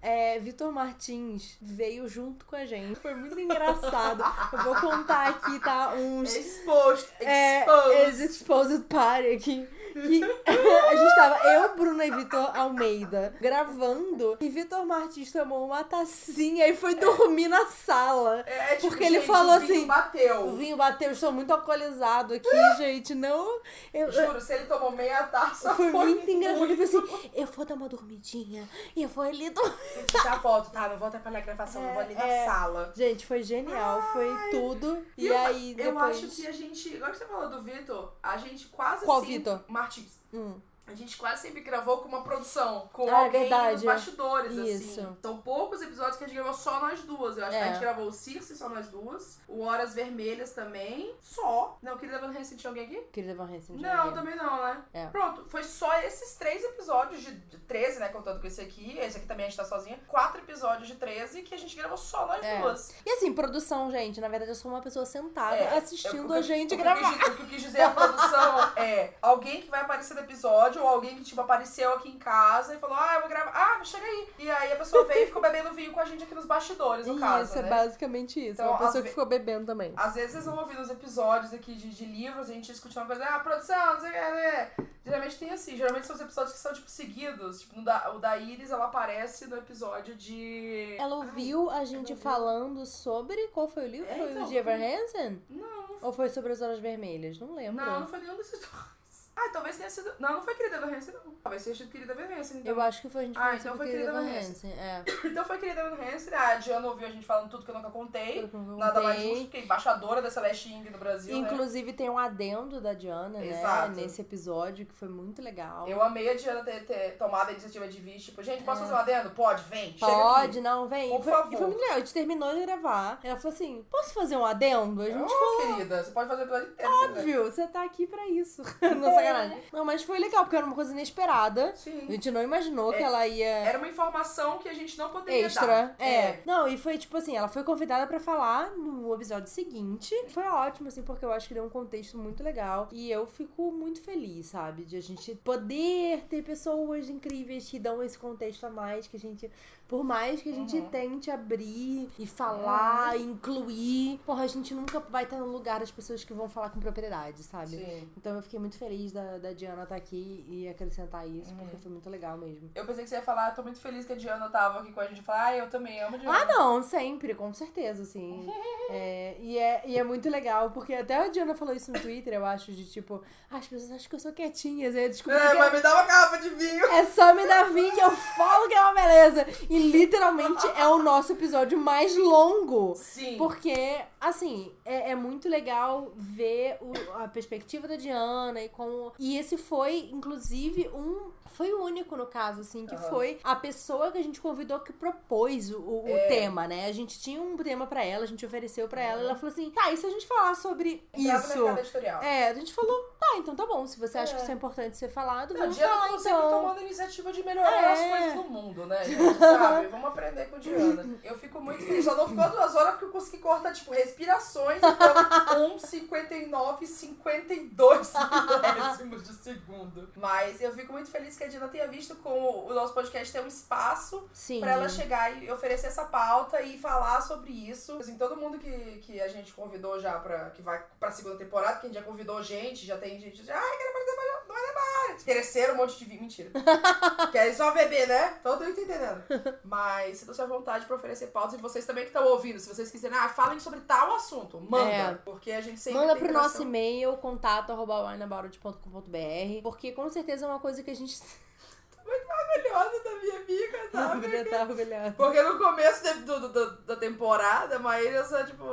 É, Vitor Martins veio junto com a gente. Foi muito engraçado. Eu vou contar aqui, tá? Uns Exposed, É, exposed. eles exposed party aqui. Que a gente tava, eu, Bruna e Vitor Almeida, gravando. E Vitor Martins tomou uma tacinha e foi dormir na sala. É, tipo, Porque ele gente, falou o vinho assim, O bateu. vinho bateu, estou muito alcoolizado aqui, gente. Não. Eu, eu- Juro, se ele tomou meia taça, foi foi muito engraçado. Ele falou assim: eu vou dar uma dormidinha. E eu vou ali dormir. Já volto, tá? Não vou atrapalhar a gravação, não vou ali na É, é. sala. Gente, foi genial, foi tudo. E Eu- aí, Eu depois. acho que a gente. Agora que você falou do Vitor, a gente quase Qual sempre. Vitor? Martins. Hum. A gente quase sempre gravou com uma produção, com Ah, é alguém verdade. nos bastidores, Isso. assim. São poucos episódios que a gente gravou só nós duas. Eu acho que É. a gente gravou o Circe só nós duas. O Horas Vermelhas também. Só. Não, queria Van Hansen tinha alguém aqui? Querida Van Hansen. Não, alguém. também não, né? É. Pronto, foi só esses três episódios de 13, né? Contando com esse aqui. Esse aqui também a gente tá sozinha. Quatro episódios de 13 que a gente gravou só nós É. duas. E assim, produção, gente, na verdade eu sou uma pessoa sentada É, assistindo eu- a gente o que eu gravar. o que eu quis dizer a produção é alguém que vai aparecer no episódio ou alguém que, tipo, apareceu aqui em casa e falou, ah, eu vou gravar. Ah, chega aí. E aí a pessoa veio e ficou bebendo vinho com a gente aqui nos bastidores, no caso, isso, é né? basicamente isso. Então, uma às pessoa que ficou bebendo também. Às vezes vocês vão ouvir nos episódios aqui de, de livros, a gente discutindo uma coisa, ah, produção, não sei o que, né? Geralmente tem assim, geralmente são os episódios que são, tipo, seguidos. Tipo, da, o da Iris, ela aparece no episódio de... Ela ouviu a gente falando sobre. Qual foi o livro? É, foi então, o de Ever Hansen? Não, Ou foi sobre as Horas Vermelhas? Não lembro. não, não foi nenhum desses dois. Ah, talvez tenha sido... Não, não foi Querida Verhance, não. Talvez tenha sido Querida Verhance, então. Eu acho que foi a gente Ah, então sobre foi Querida Van Van Hansen. É. Então foi Querida Verhance, né? A Diana ouviu a gente falando tudo que eu nunca contei. Eu nunca Nada mais contei. justo, porque é embaixadora da Celeste Ing no Brasil, né? Inclusive tem um adendo da Diana, Exato. né? Nesse episódio, que foi muito legal. Eu amei a Diana ter, ter tomado a iniciativa de vir, tipo, gente, posso fazer um adendo? Pode, vem, É. Pode, não, vem. Por foi, favor. e foi muito legal. A gente terminou de gravar. Ela falou assim: posso fazer um adendo? A gente Ô, falou. querida, você pode fazer o episódio inteiro. Óbvio, você tá aqui pra isso. Nossa sacanagem. Não, mas foi legal, porque era uma coisa inesperada. A Sim. gente não imaginou que É, ela ia. Era uma informação que a gente não poderia Extra. dar. É. Não, e foi tipo assim, ela foi convidada pra falar no episódio seguinte. Foi ótimo, assim, porque eu acho que deu um contexto muito legal. E eu fico muito feliz, sabe? De a gente poder ter pessoas incríveis que dão esse contexto a mais, que a gente. Por mais que a gente Uhum. tente abrir e falar, incluir, porra, a gente nunca vai estar no lugar das pessoas que vão falar com propriedade, sabe? Sim. Então eu fiquei muito feliz da, da Diana estar aqui e acrescentar isso, porque Uhum. foi muito legal mesmo. Eu pensei que você ia falar, tô muito feliz que a Diana tava aqui com a gente. Falar, ah, eu também amo a Diana. Ah, não, sempre, com certeza, assim. É, e, é, e é muito legal, porque até a Diana falou isso no Twitter, eu acho, de tipo, ah, as pessoas acham que eu sou quietinha. Eu descobri É, que mas me dá uma garrafa de vinho. é só me dar vinho que eu falo E literalmente é o nosso episódio mais longo. Sim. Porque, assim, é, é muito legal ver o- a perspectiva da Diana e como. E esse foi, inclusive, um. Foi o único, no caso, assim, que Aham. foi a pessoa que a gente convidou que propôs o, o- o tema, né? A gente tinha um tema pra ela, a gente ofereceu pra ela, e ela falou assim: tá, e se a gente falar sobre Entrar no isso? editorial. É, a gente falou, tá, então tá bom. Se você acha É. que isso é importante ser falado, Não, vamos Diana falar tá sempre então. tomando a iniciativa de melhorar É. as coisas no mundo, né, gente? Sabe? Vamos aprender com Diana. Eu fico muito feliz. Só não ficou duas horas porque eu consegui cortar, tipo, respirações e foram 1, 59 52 milésimos de segundo. Mas eu fico muito feliz que a Diana tenha visto como o nosso podcast tem um espaço pra ela chegar e oferecer essa pauta e falar sobre isso. Assim, todo mundo que, que a gente convidou já pra, que vai pra segunda temporada, que gente já convidou gente, já tem gente, já, ai, quero participar, não vai levar. Cresceram um monte de vinho, mentira. Querem só beber, né? Todo mundo entendendo. Mas sintam-se à vontade pra oferecer pautas e vocês também que estão ouvindo, se vocês quiserem, ah, falem sobre tal assunto, manda. É. Porque a gente sempre Manda pro nosso e-mail, contato arroba wineabout.com.br, porque com certeza é uma coisa que a gente orgulhosa da minha amiga, sabe? tá orgulhosa. Porque no começo de- do, do- da temporada, a Maíra só, tipo,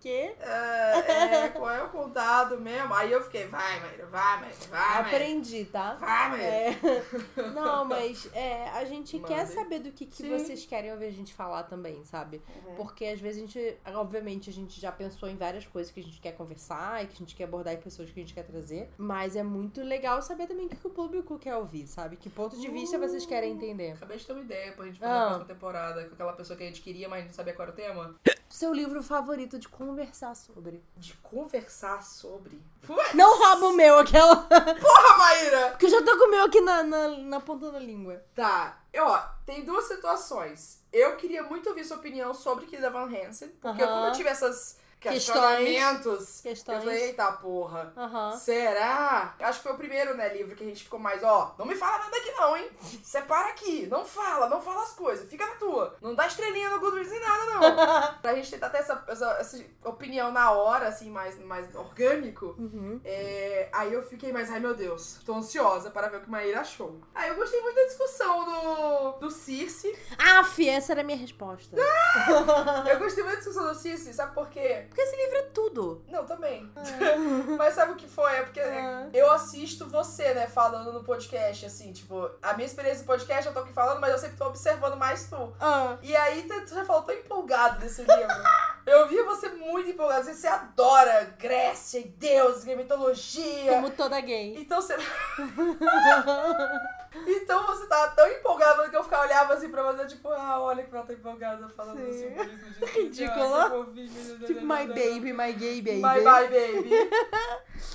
Que? É, é, qual é o contato mesmo? Aí eu fiquei, vai, Maíra, vai, Maíra, vai, Maíra. Aprendi, tá? Vai, Maíra. É. Não, mas é, a gente quer saber do que, que Sim. vocês querem ouvir a gente falar também, sabe? Porque às vezes a gente, obviamente, a gente já pensou em várias coisas que a gente quer conversar e que a gente quer abordar em pessoas que a gente quer trazer. Mas é muito legal saber também o que, o público quer ouvir, sabe? Que ponto de vista vocês querem entender. Acabei de ter uma ideia pra gente fazer Ah. a próxima temporada com aquela pessoa que a gente queria, mas não sabia qual era o tema. Seu livro favorito de conversar sobre. De conversar sobre. Não rouba o meu, aquela. Porra, Maíra! Porque eu já tô com o meu aqui na, na, na ponta da língua. Tá, eu, ó, tem duas situações. Eu queria muito ouvir sua opinião sobre Kida Van Hansen, porque Aham. como eu tive Questões. Questionamentos, Questões. eu falei, eita porra. Aham. Será? Acho que foi o primeiro, né, livro que a gente ficou mais, ó, não me fala nada aqui não, hein? Separa aqui, não fala, não fala as coisas, fica na tua. Não dá estrelinha no Goodreads nem nada, não. pra gente tentar ter essa, essa, essa opinião na hora, assim, mais, mais orgânico. Uhum. É, aí eu fiquei mais, ai meu Deus, tô ansiosa para ver o que Maíra achou. Aí eu gostei muito da discussão do, do Circe. Aff, essa era a minha resposta. Eu gostei muito da discussão do Circe, sabe por quê? Porque esse livro é tudo. Não, também. Mas sabe o que foi? É porque Ah. eu assisto você, né, falando no podcast, assim, tipo, a minha experiência no podcast eu tô aqui falando, mas eu sempre tô observando mais tu. Ah. E aí tu já falou tão empolgado desse livro. Eu via você muito empolgado. Assim, Você adora Grécia e deuses, e mitologia. Como toda gay. Então você. então você tava tão empolgado que eu ficava olhava assim pra você, tipo, ah, olha que ela tá empolgada falando Sim. sobre isso. Ah, fofinho. Tipo, my baby, my gay baby. My bye baby.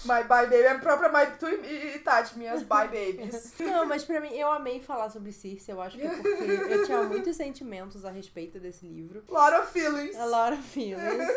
my bye baby. É a própria my. Tu e, e Tati, minhas bye babies. Não, mas pra mim, eu amei falar sobre Circe. Eu acho que é porque eu tinha muitos sentimentos a respeito desse livro. Lot of feelings. A lot of feelings.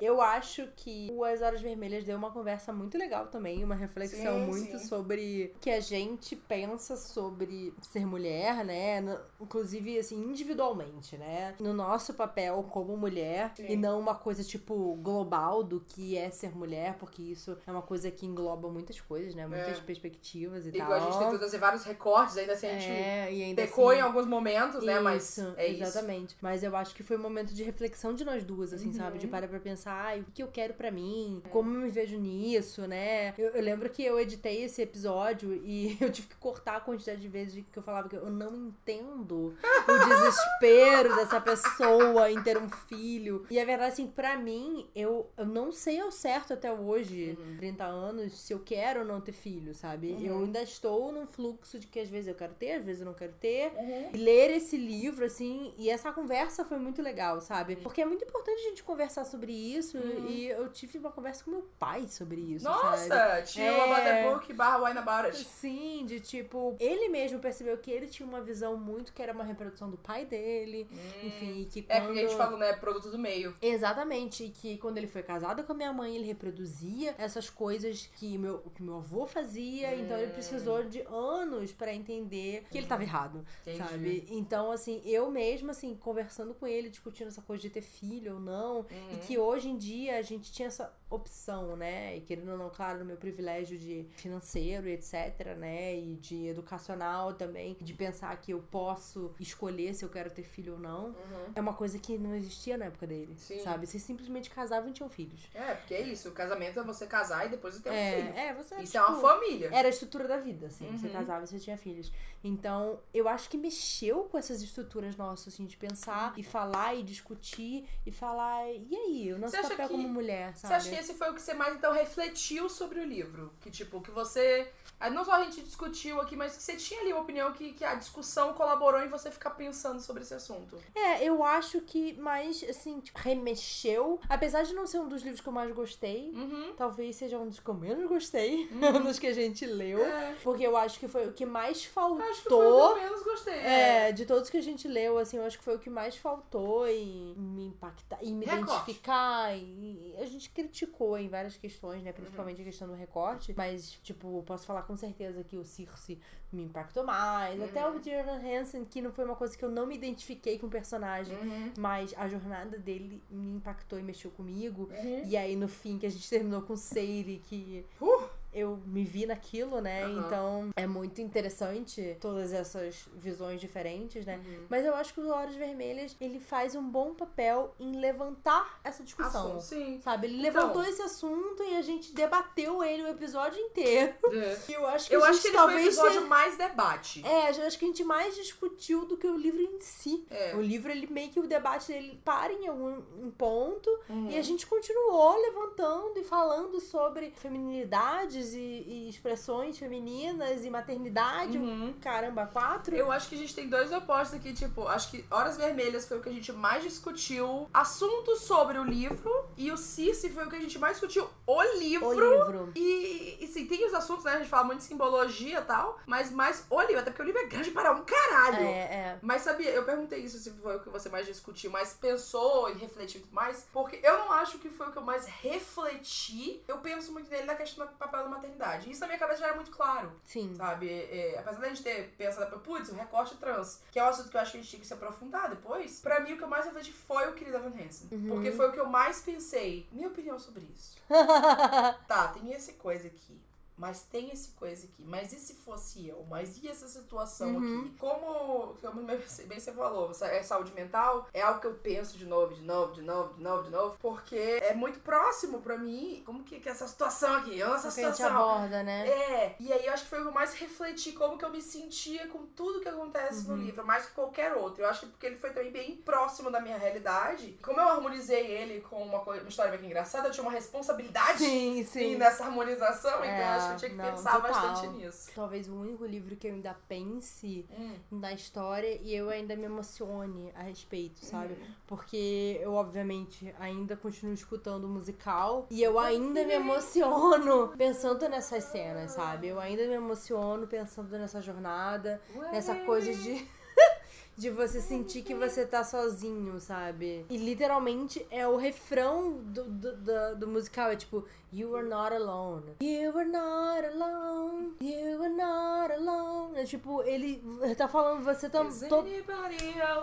Eu acho que o As Horas Vermelhas deu uma conversa muito legal também, uma reflexão Sim, muito sim. sobre o que a gente pensa sobre ser mulher, né? No- inclusive, assim, individualmente, né? No nosso papel como mulher Sim. e não uma coisa, tipo, global do que é ser mulher, porque isso é uma coisa que engloba muitas coisas, né? Muitas É. perspectivas e Igual tal. a gente tentou trazer vários recortes, ainda assim a gente É, e ainda pecou assim... em alguns momentos, né? Mas Isso, é isso. exatamente. Mas eu acho que foi um momento de reflexão de nós duas, assim, sabe? De parar pra pensar, pensar o que eu quero para mim, como eu me vejo nisso, né? Eu, eu, lembro que eu editei esse episódio e eu tive que cortar a quantidade de vezes que eu falava que eu não entendo o desespero dessa pessoa em ter um filho. E a verdade, assim, pra mim, eu, eu não sei ao certo até hoje, uhum. 30 anos, se eu quero ou não ter filho, sabe? Uhum. Eu ainda estou num fluxo de que às vezes eu quero ter, às vezes eu não quero ter. Uhum. E ler esse livro, assim, e essa conversa foi muito legal, sabe? Porque é muito importante a gente conversar sobre isso. Uhum. E eu tive uma conversa com meu pai sobre isso. Nossa! Sabe? Tio é... About the Book barra Wine About It. Sim, de tipo, ele mesmo percebeu que ele tinha uma visão muito que era uma reprodução do pai dele. Hum. Enfim, que quando... É porque a gente falou, né? Produto do meio. Exatamente. E que quando ele foi casado com a minha mãe, ele reproduzia essas coisas que meu, que meu avô fazia. Hum. Então ele precisou de anos para entender que ele tava errado, Entendi. sabe? Então, assim, eu mesma, assim, conversando com ele, discutindo essa coisa de ter filho ou não. Uhum. E que hoje em dia a gente tinha essa opção, né? E querendo ou não, claro, no meu privilégio de financeiro e etc, né? E de educacional também, de pensar que eu posso escolher se eu quero ter filho ou não. Uhum. É uma coisa que não existia na época dele, Sim. sabe? Vocês simplesmente casavam e tinham filhos. É, porque é isso. O casamento é você casar e depois ter é, um filho. É, você... Isso tipo, é uma família. Era a estrutura da vida, assim. Uhum. Você casava e você tinha filhos. Então, eu acho que mexeu com essas estruturas nossas, assim, de pensar e falar e discutir e falar, e aí, o nosso papel que, como mulher, sabe? Você acha que esse foi o que você mais, então, refletiu sobre o livro? Que, tipo, que você... Não só a gente discutiu aqui, mas que você tinha ali uma opinião que, que a discussão colaborou em você ficar pensando sobre esse assunto. É, eu acho que mais, assim, tipo, remexeu. Apesar de não ser um dos livros que eu mais gostei, uhum. talvez seja um dos que eu menos gostei, uhum. dos que a gente leu. É. Porque eu acho que foi o que mais faltou acho que foi o que eu menos gostei. É, é, de todos que a gente leu, assim, eu acho que foi o que mais faltou em me impactar, em me recorte. identificar. E a gente criticou em várias questões, né? Principalmente uhum. a questão do recorte. Mas, tipo, posso falar com certeza que o Circe me impactou mais. Uhum. Até o Jordan Hansen, que não foi uma coisa que eu não me identifiquei com o personagem, uhum. mas a jornada dele me impactou e mexeu comigo. Uhum. E aí, no fim, que a gente terminou com Seire, que. Uh! Eu me vi naquilo, né? Uhum. Então é muito interessante todas essas visões diferentes, né? Uhum. Mas eu acho que o Horas Vermelhas ele faz um bom papel em levantar essa discussão. Assunto, sim. Sabe? Ele então, levantou esse assunto e a gente debateu ele o episódio inteiro. É. E eu acho que eu a gente acho que ele talvez foi o episódio mais debate. É, eu acho que a gente mais discutiu do que o livro em si. É. O livro, ele meio que o debate dele para em algum um ponto uhum. e a gente continuou levantando e falando sobre feminilidade e, e, expressões femininas e maternidade. Uhum. Caramba, quatro? Eu acho que a gente tem dois opostos aqui, tipo, acho que Horas Vermelhas foi o que a gente mais discutiu assuntos sobre o livro e o Circe foi o que a gente mais discutiu o livro. O livro. E, e sim, tem os assuntos, né? A gente fala muito de simbologia e tal, mas mais o livro, até porque o livro é grande para um caralho. É, é. Mas sabia, eu perguntei isso se foi o que você mais discutiu, mas pensou e refletiu mais, porque eu não acho que foi o que eu mais refleti. Eu penso muito nele na questão do papel maternidade. Isso na minha cabeça já era muito claro. Sim. Sabe? É, apesar da gente ter pensado, putz, o recorte trans, que é um assunto que eu acho que a gente tinha que se aprofundar depois, pra mim o que eu mais refleti foi o querido Van Hansen. Uhum. Porque foi o que eu mais pensei. Minha opinião sobre isso. tá, tem essa coisa aqui mas tem esse coisa aqui. Mas e se fosse eu? Mas e essa situação uhum. aqui? Como, como bem você falou, é saúde mental é algo que eu penso de novo, de novo, de novo, de novo, de novo, porque é muito próximo pra mim. Como que, que é essa situação aqui? Essa situação. Que a gente aborda, né? É. E aí eu acho que foi o que eu mais refleti como que eu me sentia com tudo que acontece uhum. no livro, mais que qualquer outro. Eu acho que porque ele foi também bem próximo da minha realidade. Como eu harmonizei ele com uma, coisa, uma história bem engraçada, eu tinha uma responsabilidade sim, sim. nessa harmonização, é. então eu acho tinha que não, pensar total. bastante nisso. Talvez o único livro que eu ainda pense hum. na história e eu ainda me emocione a respeito, sabe? Hum. Porque eu, obviamente, ainda continuo escutando o musical e eu ainda me emociono pensando nessas cenas, sabe? Eu ainda me emociono pensando nessa jornada, nessa coisa de de você sentir que você tá sozinho, sabe? E literalmente é o refrão do, do, do, do musical, é tipo, You are not alone. You are not alone. You are not alone. É, Tipo, ele tá falando, você tá. To-?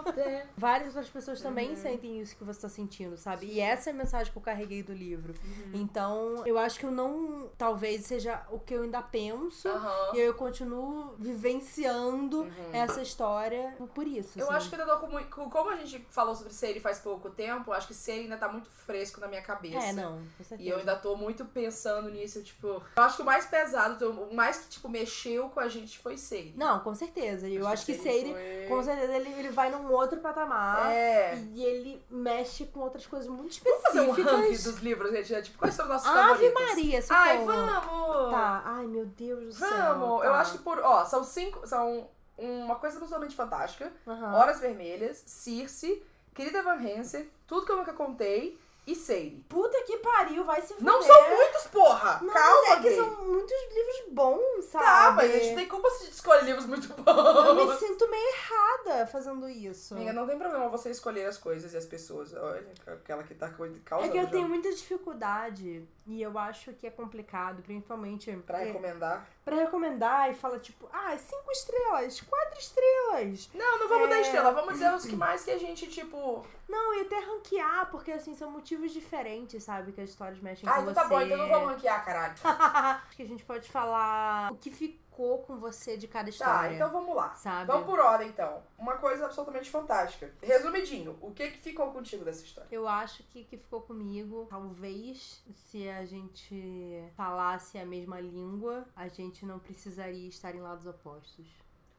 Várias outras pessoas também Uhum. sentem isso que você tá sentindo, sabe? E essa é a mensagem que eu carreguei do livro. Uhum. Então, eu acho que eu não. Talvez seja o que eu ainda penso. Aham. E eu continuo vivenciando essa história por isso. Uhum. Eu assim. acho que ainda tô com muito. com- Como a gente falou sobre Seri faz pouco tempo, acho que Seri ainda tá muito fresco na minha cabeça. É, não, com certeza. E eu ainda tô muito pensando nisso, tipo. Eu acho que o mais pesado, o mais que, tipo, mexeu com a gente foi Seri. Não, com certeza. E eu acho que Seire, foi- com certeza, ele, ele vai num outro patamar. É. E ele mexe com outras coisas muito Vamos fazer um específicas. ranking dos livros, gente? É, Tipo, quais são os nossos Ave favoritos? Maria, se Ai, vamos! Tá, ai meu Deus do céu. Vamos! tá. Eu acho que por. Ó, são cinco. São uma coisa absolutamente fantástica. Aham. Horas Vermelhas, Circe, Querida Van Hansen, Tudo que eu nunca contei e Seire. Puta que pariu, vai se fuder. Não são muitos, porra! Não, Calma, mas é que são muitos livros bons, sabe? Tá, mas a gente tem culpa se escolher livros muito Eu bons. me sinto meio errada fazendo isso. Amiga, não tem problema você escolher as coisas e as pessoas. Olha, aquela que tá causando. É que eu já. tenho muita dificuldade e eu acho que é complicado, principalmente Pra é, recomendar. pra recomendar e fala tipo, ah, cinco estrelas, quatro estrelas. Não, não vamos É. dar estrela. Vamos dizer os que mais que a gente, tipo. Não, e até ranquear, porque assim, são motivos diferentes, sabe? Que as histórias mexem Ah, com então você. tá bom, então não vamos ranquear, caralho. Acho que a gente pode falar o que ficou com você de cada Tá, história. então vamos lá. Sabe? Vamos por ordem, então. Uma coisa absolutamente fantástica. Resumidinho, o que que ficou contigo dessa história? Eu acho que que ficou comigo, talvez, se a gente falasse a mesma língua, a gente não precisaria estar em lados opostos.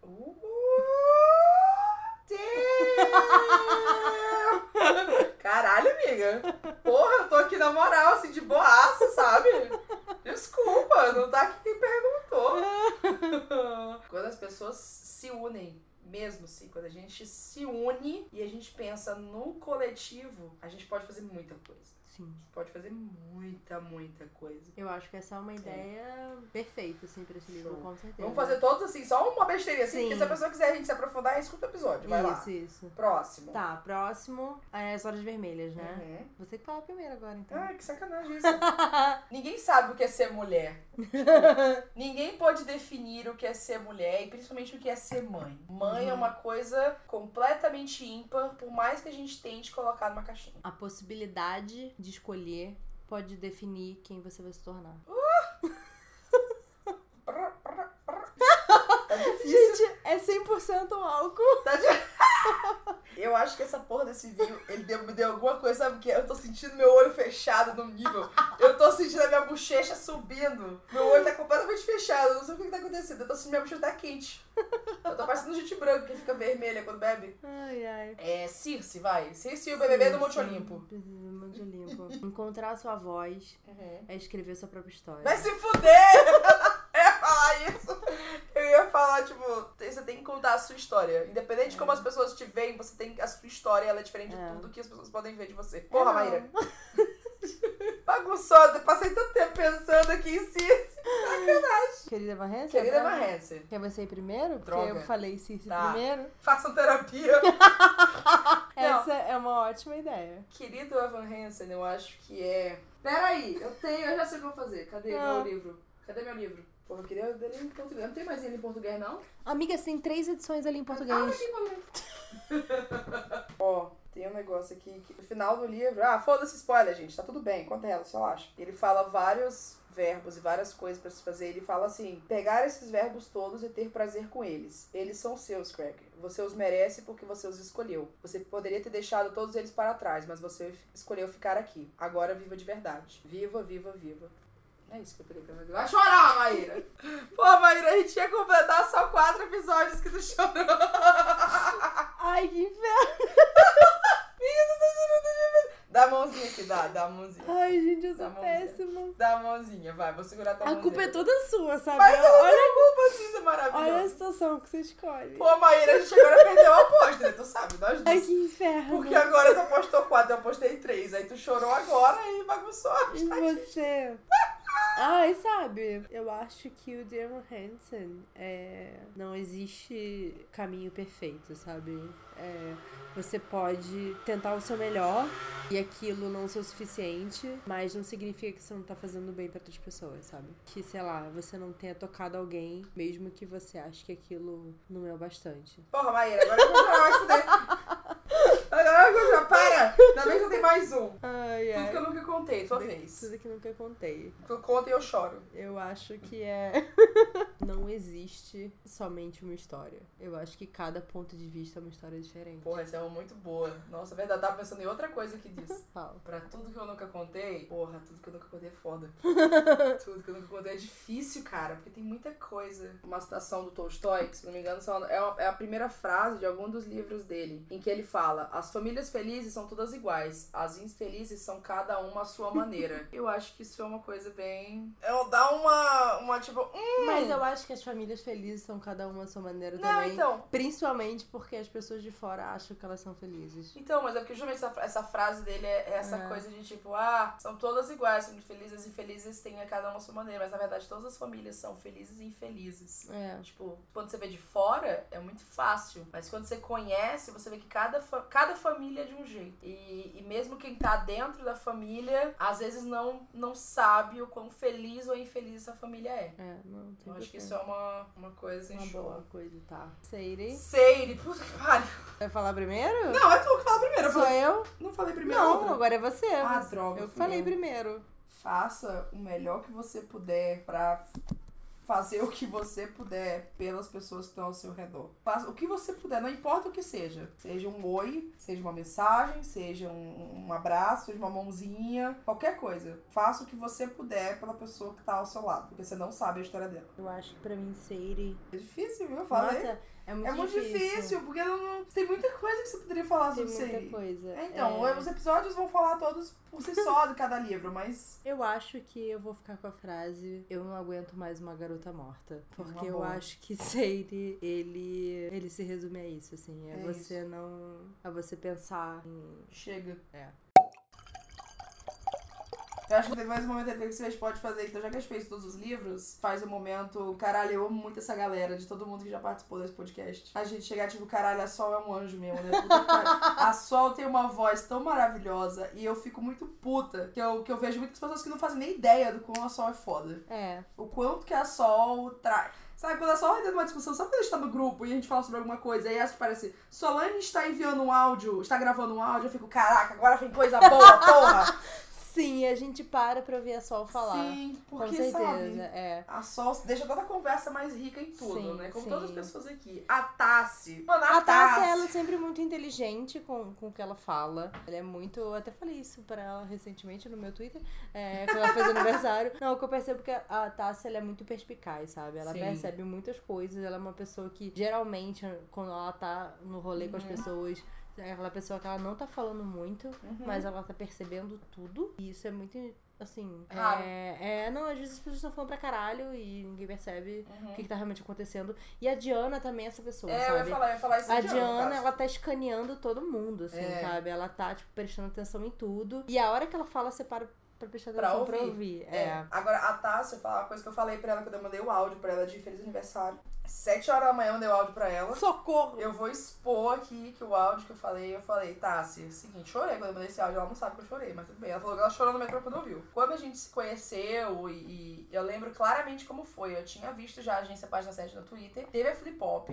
Uh! Caralho, amiga. Porra, eu tô aqui na moral, assim, de boaça, sabe? Desculpa, não tá aqui quem perguntou. Quando as pessoas se unem, mesmo assim, quando a gente se une e a gente pensa no coletivo, a gente pode fazer muita coisa. Sim. Pode fazer muita, muita coisa. Eu acho que essa é uma ideia perfeita, assim, pra esse livro, Show. com certeza. Vamos fazer todos assim, só uma besteirinha assim, Sim. porque se a pessoa quiser a gente se aprofundar, escuta o episódio. Vai lá. Isso, isso. Próximo. Tá, próximo é as horas vermelhas, né? Uhum. Você que fala primeiro agora, então. Ah, que sacanagem isso. ninguém sabe o que é ser mulher. ninguém pode definir o que é ser mulher e principalmente o que é ser mãe. Mãe Uhum. é uma coisa completamente ímpar, por mais que a gente tente colocar numa caixinha. A possibilidade de escolher pode definir quem você vai se tornar. Prr. Tá difícil. Gente, é 100% álcool. Tá de... Eu acho que essa porra desse vinho, ele deu, me deu alguma coisa, sabe o que? é? Eu tô sentindo meu olho fechado num nível. Eu tô sentindo a minha bochecha subindo. Meu olho tá completamente fechado. Eu não sei o que que tá acontecendo. Eu tô sentindo minha bochecha tá quente. Eu tô parecendo gente branca que fica vermelha quando bebe. Ai, ai. É Circe, vai. Circe e o BBB do Monte Olimpo. Monte Olimpo. Encontrar a sua voz é escrever sua própria história. Vai se fuder! Ia falar isso. Eu ia falar, tipo, você tem que contar a sua história. Independente de como as pessoas te veem, você tem a sua história, ela é diferente É. de tudo que as pessoas podem ver de você. Porra, É. Maíra. Bagunçou, eu passei tanto tempo pensando aqui em Circe. Querida Van Hansen? Querida agora? Van Hansen, Quer você ir primeiro? Porque Droga. eu falei Circe Tá. primeiro. façam terapia. Essa é uma ótima ideia. Querido Evan Hansen, eu acho que é. Peraí, eu tenho, eu já sei o que eu vou fazer. Cadê Ah. meu livro? Cadê meu livro? Porra, eu queria dele em português. Não tem mais ele em português, não? Amiga, você tem três edições ali em Ah, português. aqui, valeu. Ó, tem um negócio aqui que no final do livro. Ah, foda-se spoiler, gente. Tá tudo bem, conta ela, só acha. Ele fala vários verbos e várias coisas pra se fazer. Ele fala assim: pegar esses verbos todos e ter prazer com eles. Eles são seus, Cracker. Você os merece porque você os escolheu. Você poderia ter deixado todos eles para trás, mas você escolheu ficar aqui. Agora viva de verdade. Viva, viva, viva. É isso que eu queria pra Vai chorar, Maíra! Pô, Maíra, a gente ia completar só quatro episódios que tu chorou. Ai, que inferno. Dá a mãozinha aqui, dá, dá a mãozinha. Ai, gente, eu sou a péssima. Dá a mãozinha, vai, vou segurar tua A mãozinha. culpa é toda sua, sabe? Mas eu não olha, tenho culpa isso é olha a maravilhoso. situação que você escolhe. Pô, Maíra, a gente agora perdeu a aposta, né? Tu sabe, nós Ai, duas. que inferno. Porque agora tu apostou quatro, eu apostei três. Aí tu chorou agora e bagunçou a E você? Ai, sabe, eu acho que o Dear Hansen é... não existe caminho perfeito, sabe? É, você pode tentar o seu melhor e aquilo não ser o suficiente, mas não significa que você não tá fazendo bem para outras pessoas, sabe? Que, sei lá, você não tenha tocado alguém, mesmo que você ache que aquilo não é o bastante. Porra, Maíra, agora eu vou eu já para! Ainda bem que eu tenho mais um. Ai, Tudo que eu nunca contei, tua Tudo- vez. Tudo que nunca contei. Tu conta e eu choro. Eu acho que é. não existe somente uma história. Eu acho que cada ponto de vista é uma história diferente. Porra, essa é uma muito boa. Nossa, é verdade, tava pensando em outra coisa que diz. Fala. Pra tudo que eu nunca contei, porra, tudo que eu nunca contei é foda. tudo que eu nunca contei é difícil, cara, porque tem muita coisa. Uma citação do Tolstói, que se não me engano, é é a primeira frase de algum dos livros dele, em que ele fala: As famílias felizes são todas iguais, as infelizes são cada uma à sua maneira. eu acho que isso é uma coisa bem. É, dá uma. uma tipo. Hum, Mas eu acho que as famílias felizes são cada uma à sua maneira não, também. então. Principalmente porque as pessoas de fora acham que elas são felizes. Então, mas é porque justamente essa, essa frase dele é, é essa É. coisa de tipo, ah, são todas iguais, são felizes e infelizes, têm a cada uma a sua maneira. Mas na verdade, todas as famílias são felizes e infelizes. É. Tipo, quando você vê de fora, é muito fácil. Mas quando você conhece, você vê que cada, fa- cada família é de um jeito. E, e mesmo quem tá dentro da família, às vezes não, não sabe o quão feliz ou infeliz essa família é. É, não, tem Eu acho que isso é uma, uma coisa uma em boa show. coisa, tá. Seire. Seire, puta que pariu. Vai falar primeiro? Não, é tu que fala primeiro. Eu Sou falei, eu? não falei primeiro. Não, outra. agora é você. Ah, droga, Eu falei primeiro. faça o melhor que você puder pra fazer o que você puder pelas pessoas que estão ao seu redor. Faça o que você puder, não importa o que seja. Seja um oi, seja uma mensagem, seja um, um abraço, seja uma mãozinha, qualquer coisa. Faça o que você puder pela pessoa que tá ao seu lado, porque você não sabe a história dela. Eu acho que pra mim, Seire. É difícil, viu? Eu falei. Nossa, é muito é muito difícil, porque não, tem muita coisa que você poderia falar Tem sobre muita isso. coisa. É, então, É. os episódios vão falar todos por si só de cada livro, mas Eu acho que eu vou ficar com a frase Eu não aguento mais uma garota morta. Porque eu acho que Seire, ele, ele se resume a isso, assim. É, É você não. É você pensar em. chega. É. Eu acho que teve mais um momento que vocês podem fazer, então já que a gente fez todos os livros, faz o momento, caralho, eu amo muito essa galera, de todo mundo que já participou desse podcast. A gente chegar, tipo, caralho, a Sol é um anjo mesmo, né? A Sol tem uma voz tão maravilhosa e eu fico muito puta, que eu, que eu vejo muitas pessoas que não fazem nem ideia do quão a Sol é foda. É. O quanto que a Sol traz. Sabe, quando a Sol entra numa discussão, sabe quando a gente tá no grupo e a gente fala sobre alguma coisa, e que parece, Solane está enviando um áudio, está gravando um áudio, eu fico, caraca, agora vem coisa boa, porra! Sim, a gente para pra ouvir a Sol falar. Sim, Com porque certeza, sabe, é. a Sol deixa toda a conversa mais rica em tudo, Sim, né? Como sim. todas as pessoas aqui. A Tassi. Mano, a, A Tassi. ela é sempre muito inteligente com, com o que ela fala. Ela é muito. Eu até falei isso pra ela recentemente no meu Twitter, é, quando ela fez aniversário. Não, o que eu percebo é que a Tássia ela é muito perspicaz, sabe? Ela Sim. percebe muitas coisas. Ela é uma pessoa que, geralmente, quando ela tá no rolê com as Uhum. pessoas. É aquela pessoa que ela não tá falando muito, Uhum. mas ela tá percebendo tudo. E isso é muito, assim. Raro. É, é, não, às vezes as pessoas estão falando pra caralho e ninguém percebe Uhum. o que, que tá realmente acontecendo. E a Diana também é essa pessoa, É, sabe? eu ia falar, eu ia falar isso A Diana, ela tá escaneando todo mundo, assim, É. sabe? Ela tá, tipo, prestando atenção em tudo. E a hora que ela fala, você para pra prestar Pra atenção pra ouvir. ouvir. É. É. Agora, a Tassi, eu falar uma coisa que eu falei pra ela quando eu mandei o áudio pra ela de feliz aniversário. Sete horas da manhã eu mandei o áudio pra ela. Socorro! Eu vou expor aqui que o áudio que eu falei, eu falei, Tassi, é o seguinte, chorei quando eu mandei esse áudio, ela não sabe que eu chorei, mas tudo bem. Ela falou que ela chorou no metrô quando ouviu. Quando a gente se conheceu, e, e eu lembro claramente como foi, eu tinha visto já a agência Página 7 no Twitter, teve a Flip Hop,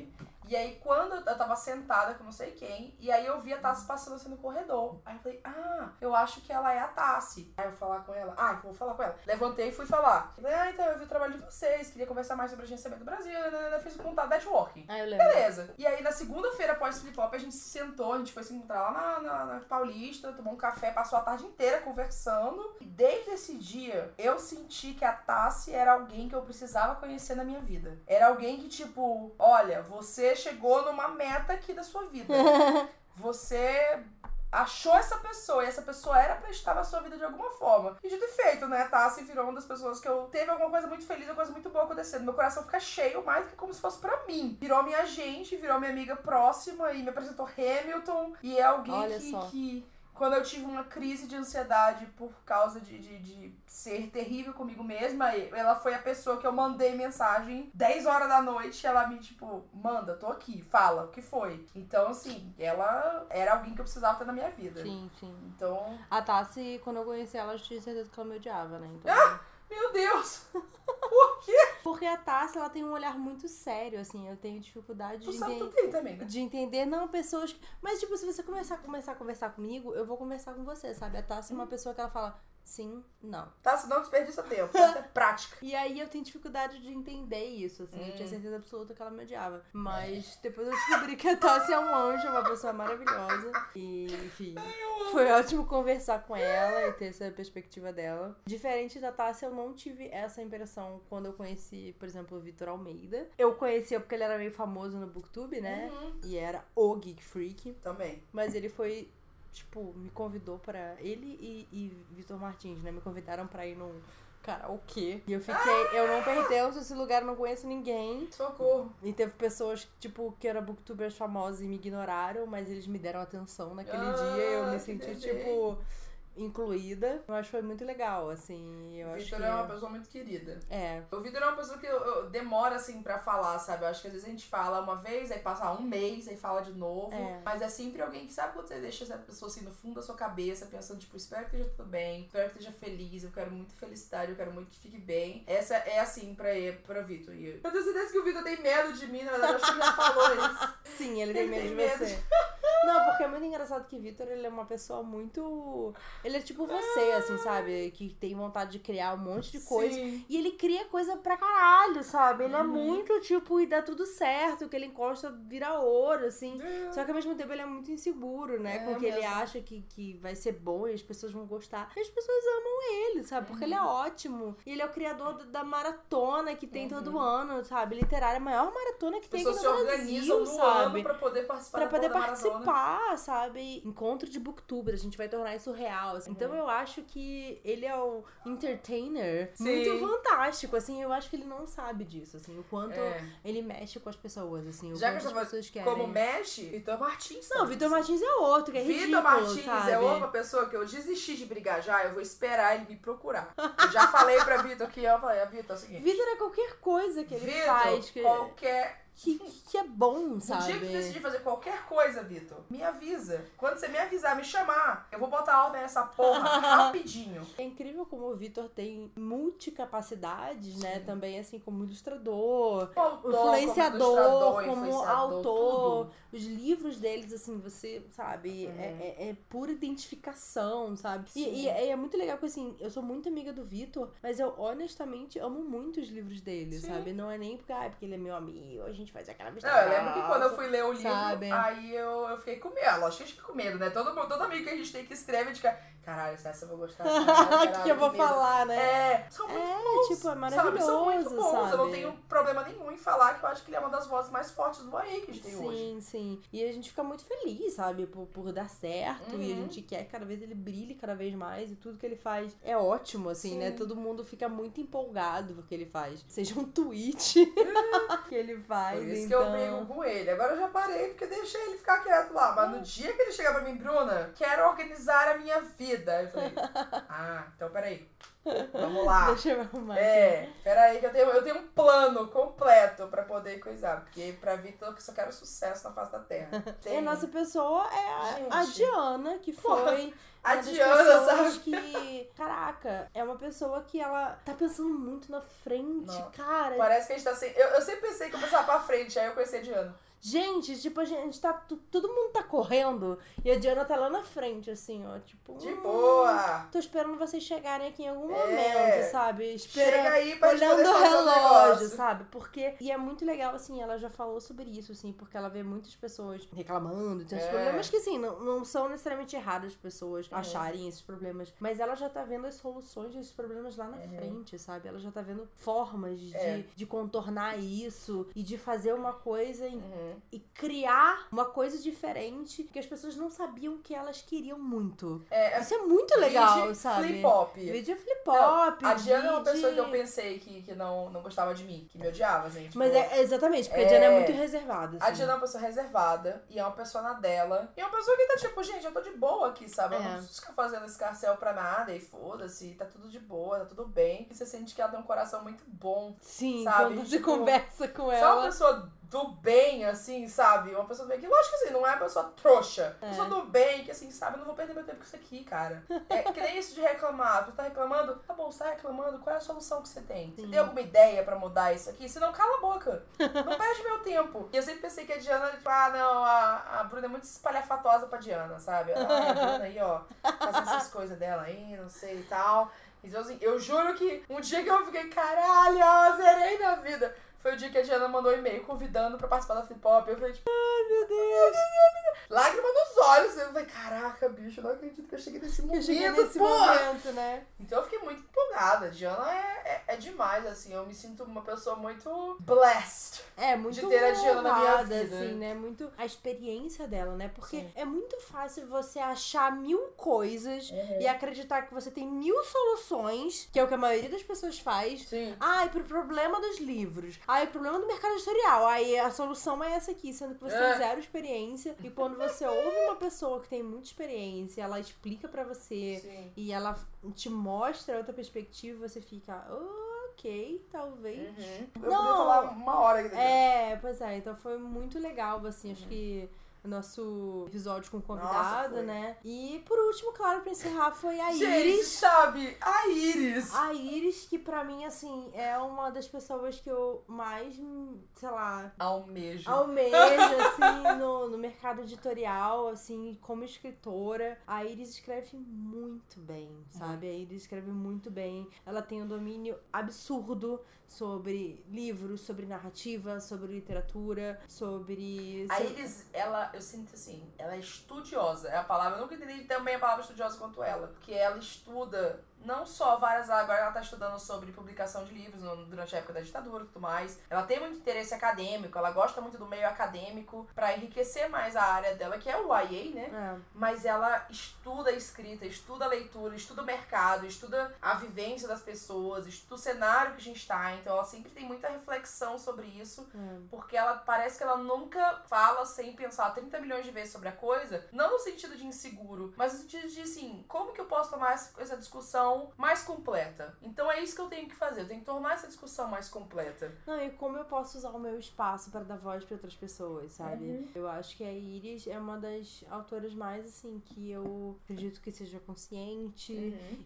e aí quando eu tava sentada com não sei quem, e aí eu vi a Tassi passando assim no corredor. Aí eu falei, ah, eu acho que ela é a Tassi. Aí eu falar com ela, ah, então vou falar com ela. Levantei e fui falar. Falei, ah, então eu vi o trabalho de vocês, queria conversar mais sobre agenciamento do Brasil, né, né, né, fiz um contato networking. Ah, eu lembro. Beleza. E aí, na segunda-feira após o flip a gente se sentou, a gente foi se encontrar lá na, na- na Paulista, tomou um café, passou a tarde inteira conversando. E desde esse dia, eu senti que a Tassi era alguém que eu precisava conhecer na minha vida. Era alguém que, tipo, olha, você chegou numa meta aqui da sua vida. Você achou essa pessoa e essa pessoa era pra estar na sua vida de alguma forma. E dito e feito, né? Tassi virou uma das pessoas que eu teve alguma coisa muito feliz, uma coisa muito boa acontecendo. Meu coração fica cheio mais do que como se fosse pra mim. Virou minha gente, virou minha amiga próxima e me apresentou Hamilton. E é alguém Olha que, só. que quando eu tive uma crise de ansiedade por causa de, de, de ser terrível comigo mesma, ela foi a pessoa que eu mandei mensagem 10 horas da noite. Ela me, tipo, manda, tô aqui, fala, o que foi? Então, assim, ela era alguém que eu precisava ter na minha vida. Sim, sim. Então. A Tassi, quando eu conheci ela, eu tinha certeza que ela me odiava, né? Então... Ah! Meu Deus! Por quê? Porque a Tassi, ela tem um olhar muito sério, assim. Eu tenho dificuldade Tu de, sabe, enten- tu tem também, né? de entender, não, pessoas... que- Mas, tipo, se você começar, começar a conversar comigo, eu vou conversar com você, sabe? A Tassi é uma pessoa que ela fala sim, não. Tá, se não desperdiça tempo. Isso é prática. E aí eu tenho dificuldade de entender isso, assim. Eu Hum. tinha certeza absoluta que ela me odiava. Mas depois eu descobri que a Tassi é um anjo, é uma pessoa maravilhosa. E, enfim, foi ótimo conversar com ela e ter essa perspectiva dela. Diferente da Tassi, eu não tive essa impressão quando eu conheci, por exemplo, o Vitor Almeida. Eu conhecia porque ele era meio famoso no Booktube, né? Uhum. E era o Geek Freak. Também. Mas ele foi, tipo, me convidou pra. Ele e, e Vitor Martins, né? Me convidaram pra ir num karaokê. E eu fiquei. Eu não pertenço esse lugar, eu não conheço ninguém. Socorro. E teve pessoas, tipo, que eram booktubers famosos e me ignoraram, mas eles me deram atenção naquele Ah, dia. E eu me senti, tipo, incluída. Eu acho que foi muito legal, assim. Eu O Vitor que. é uma pessoa muito querida. É. O Vitor é uma pessoa que eu, eu- demora, assim, pra falar, sabe? Eu acho que às vezes a gente fala uma vez, aí passa um mês, aí fala de novo. É. Mas é sempre alguém que sabe quando você deixa essa pessoa, assim, no fundo da sua cabeça, pensando, tipo, espero que esteja tudo bem, espero que esteja feliz, eu quero muito felicidade, eu quero muito que fique bem. Essa é, assim, pra, pra Vitor. E eu tenho certeza que o Vitor tem medo de mim, na verdade, eu acho que ele já falou isso. Sim, ele tem Ele medo tem de medo você. Não, porque é muito engraçado que Vitor, ele é uma pessoa muito. Ele é tipo você, assim, sabe? Que tem vontade de criar um monte de coisa. Sim. E ele cria coisa pra caralho, sabe? Ele é Uhum. muito, tipo, e dá tudo certo, o que ele encosta vira ouro, assim. É. Só que ao mesmo tempo ele é muito inseguro, né? É com o que ele mesmo. acha que, que vai ser bom e as pessoas vão gostar. E as pessoas amam ele, sabe? Porque ele é Uhum. ótimo. E ele é o criador da- maratona que tem Uhum. todo ano, sabe? Literária, a maior maratona que As tem aqui se no organizam Brasil, no sabe? ano pra poder participar Pra poder da maratona. participar, sabe? Encontro de booktuber, a gente vai tornar isso real. Assim. Então Uhum. eu acho que ele é o entertainer Sim. muito fantástico, assim. Eu acho que ele não sabe disso, assim. O quanto É. ele mexe com as pessoas, assim. O Já que as pessoas querem. Como mexe, Vitor Martins. Não? Vitor Martins é outro, que é ridículo, Vitor Martins sabe? é outra pessoa que eu desisti de brigar já, eu vou esperar ele me procurar. Eu já falei pra Vitor que eu falei, "Ah, Vitor, é o seguinte. Vitor é qualquer coisa que ele Vitor, faz que, qualquer. Que, que é bom, No sabe? dia que tu decidir fazer qualquer coisa, Vitor, me avisa. Quando você me avisar, me chamar, eu vou botar ordem nessa porra rapidinho. É incrível como o Vitor tem multicapacidades, né? Também, assim, como ilustrador, autor, influenciador, como, como influenciador, autor. tudo. Os livros deles, assim, você, sabe, Uhum. é, é- é pura identificação, sabe? E, e é, é muito legal porque, assim, eu sou muito amiga do Vitor, mas eu honestamente amo muito os livros dele, Sim. sabe? Não é nem porque, ah, é porque ele é meu amigo, a gente faz aquela vista Não, eu lembro que quando eu fui ler o livro, sabe? aí eu, eu fiquei com medo. Lógico que a gente fica com medo, né? Todo, todo amigo que a gente tem que escreve, a gente fica, caralho, essa eu vou gostar. O que, que eu vou medo." falar, né? É, são muito É, bons. tipo, é Sabe, maravilhoso, são muito bons. sabe? Eu não tenho problema nenhum em falar que eu acho que ele é uma das vozes mais fortes do YA que a gente tem hoje. Sim, sim. E a gente fica muito feliz, sabe? Por, por dar certo. E a Uhum. gente quer que cada vez ele brilhe cada vez mais. E tudo que ele faz é ótimo, assim, Sim. né? Todo mundo fica muito empolgado com o que ele faz. Seja um tweet que ele faz. Por isso então... que eu brigo com ele. Agora eu já parei, porque deixei ele ficar quieto lá. Mas no dia que ele chegar pra mim, Bruna, quero organizar a minha vida. Eu falei, ah, então peraí. Vamos lá. Deixa eu arrumar. É, peraí que eu tenho, eu tenho um plano completo pra poder coisar. Porque pra Vitor eu só quero sucesso na face da terra. E a Tem. nossa pessoa é a, a Gente. Diana, que foi. A Diana, sabe? que. Caraca, é uma pessoa que ela tá pensando muito na frente, Não. cara. Parece que a gente tá sem. Eu, eu sempre pensei que eu pensava pra frente, aí eu conheci a Diana. Gente, tipo, a gente tá. Todo mundo tá correndo e a Diana tá lá na frente, assim, ó. Tipo. De hum, boa! Tô esperando vocês chegarem aqui em algum É. momento, sabe? Esperando. Chega aí pra Olhando o relógio, sabe? Porque. E é muito legal, assim, ela já falou sobre isso, assim, porque ela vê muitas pessoas reclamando, tem É. problemas que, assim, não, não são necessariamente erradas as pessoas acharem esses problemas. Mas ela já tá vendo as soluções desses problemas lá na frente, sabe? Ela já tá vendo formas de, É. de contornar isso e de fazer uma coisa e, E criar uma coisa diferente que as pessoas não sabiam que elas queriam muito. É, é Isso é muito legal, vide sabe? Flip-hop. Vídeo flip Não, hop. A Diana é uma pessoa que eu pensei que, que não, não gostava de mim, que me odiava, assim. tipo, Mas é exatamente, porque a É. Diana é muito reservada. A assim. Diana é uma pessoa reservada e é uma pessoa na dela. E é uma pessoa que tá tipo, gente, eu tô de boa aqui, sabe? Eu não É. preciso ficar fazendo escarcel pra nada e foda-se, tá tudo de boa, tá tudo bem. E você sente que ela tem um coração muito bom. Sim, sabe? quando você Tipo, conversa com Só uma ela. pessoa do bem, assim, sabe? Uma pessoa do bem. Que lógico que assim, não é uma pessoa trouxa. É. Pessoa do bem, que assim, sabe? Eu não vou perder meu tempo com isso aqui, cara. É que nem isso de reclamar. Tu tá reclamando? Tá bom, você tá reclamando. Qual é a solução que você tem? Você Sim. tem alguma ideia pra mudar isso aqui? Se não, cala a boca. Não perde meu tempo. E eu sempre pensei que a Diana, tipo, ah, não, a, a Bruna é muito espalhafatosa pra Diana, sabe? Ah, a Bruna aí, ó, fazendo essas coisas dela aí, não sei e tal. Então, assim, eu juro que um dia que eu fiquei, caralho, ó, zerei na vida. Foi o dia que a Diana mandou um e-mail convidando pra participar da Flip Hop. Eu falei, tipo, ai meu Deus. Lágrima nos olhos. Eu falei, caraca, bicho, eu não acredito que eu cheguei nesse Eu momento, cheguei nesse momento, né? Então eu fiquei muito empolgada. Diana é, é, é demais, assim. Eu me sinto uma pessoa muito blessed. É, muito De ter a Diana na minha vida. assim, né? Muito a experiência dela, né? Porque Sim. é muito fácil você achar mil coisas Uhum. e acreditar que você tem mil soluções, que é o que a maioria das pessoas faz. Sim. Ai, pro problema dos livros. Ai, problema do mercado editorial. Aí a solução é essa aqui, sendo que você É. tem zero experiência. E quando você ouve uma pessoa que tem muita experiência, ela explica pra você Sim. e ela te mostra outra perspectiva, você fica, ok, talvez. Uhum. Eu Não. falar uma hora aqui. É, pois é, então foi muito legal, assim, acho que o nosso episódio com o convidado, foi. né? E por último, claro, pra encerrar, foi a Gente, Iris. sabe? A Iris. A Iris, que pra mim, assim, é uma das pessoas que eu mais, sei lá, Almejo. almejo, assim, no, no mercado editorial, assim, como escritora. A Iris escreve muito bem, sabe? A Iris escreve muito bem. Ela tem um domínio absurdo sobre livros, sobre narrativa, sobre literatura, sobre... A Iris, ela, eu sinto assim, ela é estudiosa. É a palavra, eu nunca entendi também a palavra estudiosa quanto ela. Porque ela estuda não só várias agora ela tá estudando sobre publicação de livros durante a época da ditadura e tudo mais. Ela tem muito interesse acadêmico, ela gosta muito do meio acadêmico pra enriquecer mais a área dela, que é o YA, né? É. mas ela estuda a escrita, estuda a leitura, estuda o mercado, estuda a vivência das pessoas, estuda o cenário que a gente tá. Então ela sempre tem muita reflexão sobre isso, É. porque ela parece que ela nunca fala sem pensar 30 milhões de vezes sobre a coisa, não no sentido de inseguro, mas no sentido de assim, como que eu posso tomar essa essa discussão mais completa? Então é isso que eu tenho que fazer, eu tenho que tornar essa discussão mais completa. Não, e como eu posso usar o meu espaço para dar voz para outras pessoas, sabe? Eu acho que a Iris é uma das autoras mais, assim, que eu acredito que seja consciente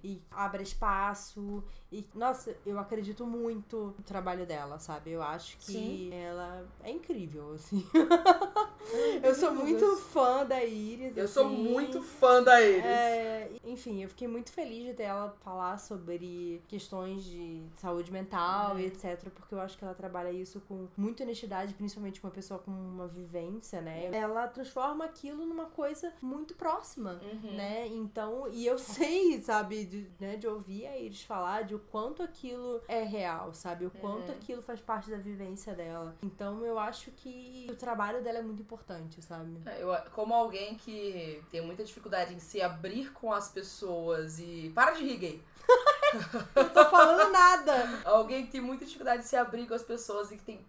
e abra espaço. E, nossa, eu acredito muito no trabalho dela, sabe? Eu acho que Sim. ela é incrível, assim. eu sou muito fã da Iris. Eu sou assim. muito fã da Iris. É, enfim, eu fiquei muito feliz de ter ela falar sobre questões de saúde mental Uhum. e etc, porque eu acho que ela trabalha isso com muita honestidade, principalmente uma pessoa com uma vivência, né? Ela transforma aquilo numa coisa muito próxima. Uhum. Né? Então, e eu sei, sabe, de, né, de ouvir a Iris falar de o quanto aquilo é real, sabe? O quanto Uhum. aquilo faz parte da vivência dela. Então, eu acho que o trabalho dela é muito importante, sabe? É, Eu, como alguém que tem muita dificuldade em se abrir com as pessoas e. Para de rir, gay! Não tô falando nada! Alguém que tem muita dificuldade de se abrir com as pessoas e que tem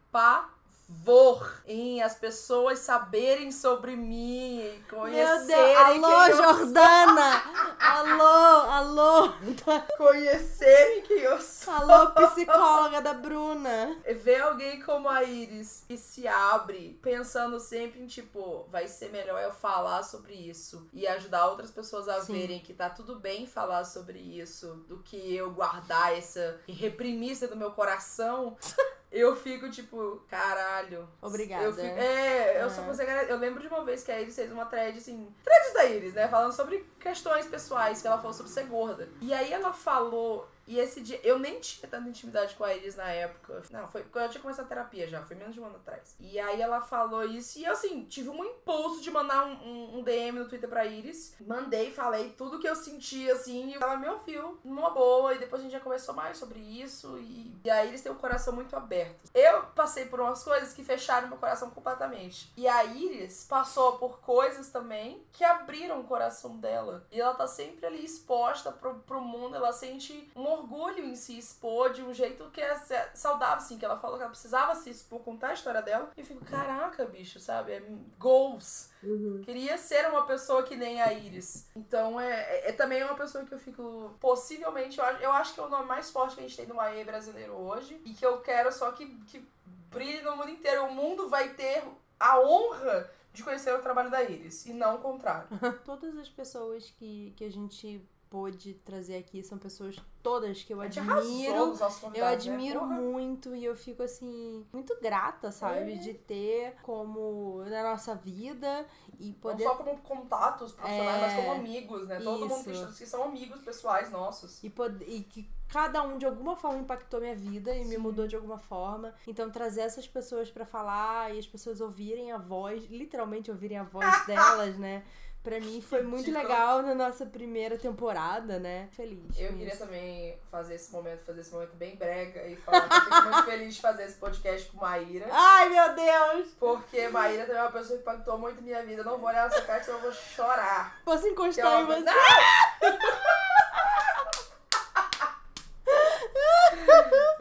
pavor em as pessoas saberem sobre mim e Meu conhecerem Deus, alô, quem eu Jordana! Alô, alô! conhecerem quem eu sou. Alô, psicóloga da Bruna! Ver alguém como a Iris que se abre pensando sempre em tipo, vai ser melhor eu falar sobre isso e ajudar outras pessoas a Sim. verem que tá tudo bem falar sobre isso do que eu guardar essa e reprimir isso do meu coração. Eu fico tipo, caralho. Obrigada. Eu fico, é, eu É. só consigo. Eu lembro de uma vez que a Iris fez uma thread assim. Threads da Iris, né? Falando sobre questões pessoais, que ela falou sobre ser gorda. E aí ela falou E esse dia, eu nem tinha tanta intimidade com a Iris na época. Não, foi quando eu tinha começado a terapia já, foi menos de um ano atrás. E aí ela falou isso e assim, tive um impulso de mandar um, um, um DM no Twitter pra Iris. Mandei, falei tudo que eu sentia, assim, e ela me ouviu numa boa. E depois a gente já conversou mais sobre isso. E, e a Iris tem um coração muito aberto. Eu passei por umas coisas que fecharam meu coração completamente. E a Iris passou por coisas também que abriram o coração dela. E ela tá sempre ali exposta pro, pro mundo. Ela sente um orgulho em se expor de um jeito que é saudável, assim. Que ela falou que ela precisava se expor, contar a história dela. E eu fico, caraca, bicho, sabe? É goals. Uhum. Queria ser uma pessoa que nem a Iris. Então é, é, é também uma pessoa que eu fico. Possivelmente, eu acho, eu acho que é o nome mais forte que a gente tem no AE brasileiro hoje. E que eu quero só que, que brilhe no mundo inteiro. O mundo vai ter a honra de conhecer o trabalho da Iris. E não o contrário. Todas as pessoas que, que a gente pôde trazer aqui são pessoas todas que eu admiro. Eu né? admiro Porra. muito e eu fico assim, muito grata, sabe? É. De ter como na nossa vida e poder. Não só como contatos profissionais, É, mas como amigos, né? Todo mundo isso. estudos que são amigos pessoais nossos. E, poder, e que cada um de alguma forma impactou minha vida e me Sim. mudou de alguma forma. Então trazer essas pessoas pra falar e as pessoas ouvirem a voz, literalmente ouvirem a voz delas, né? Pra mim foi muito legal na nossa primeira temporada, né? Feliz. Eu queria também fazer esse momento, fazer esse momento bem brega e falar que eu fico muito feliz de fazer esse podcast com Maíra. Ai, meu Deus! Porque Maíra também é uma pessoa que impactou muito minha vida. Eu não vou olhar na sua cara, senão eu vou chorar. Posso é encostar em uma- você?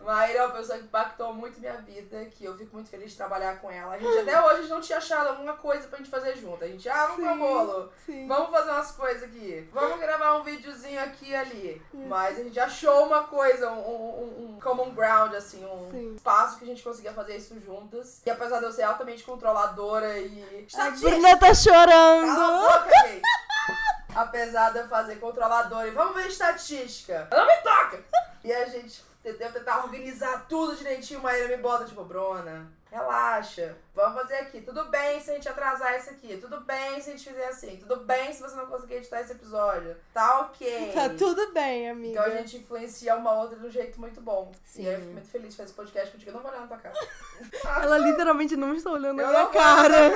Maíra é uma pessoa que impactou muito minha vida, que eu fico muito feliz de trabalhar com ela. A gente até hoje não tinha achado alguma coisa pra gente fazer junto. A gente, ah, vamos pra bolo. Sim. Vamos fazer umas coisas aqui. Vamos gravar um videozinho aqui e ali. Mas a gente achou uma coisa, um, um- um common ground, assim, um Sim. espaço que a gente conseguia fazer isso juntas. E apesar de eu ser altamente controladora e. A Bruna tá Cala a chorando! boca. Apesar de eu fazer controladora e vamos ver estatística. Não me toca! E a gente tentou tentar organizar tudo direitinho, Maíra me bota, tipo, Bruna, relaxa. Vamos fazer aqui. Tudo bem se a gente atrasar isso aqui. Tudo bem se a gente fizer assim. Tudo bem se você não conseguir editar esse episódio. Tá ok. Tá tudo bem, amiga. Então a gente influencia uma outra de um jeito muito bom. Sim. E aí eu fico muito feliz de fazer esse podcast contigo. Eu não vou olhar na tua cara. Ela literalmente não está olhando na minha cara.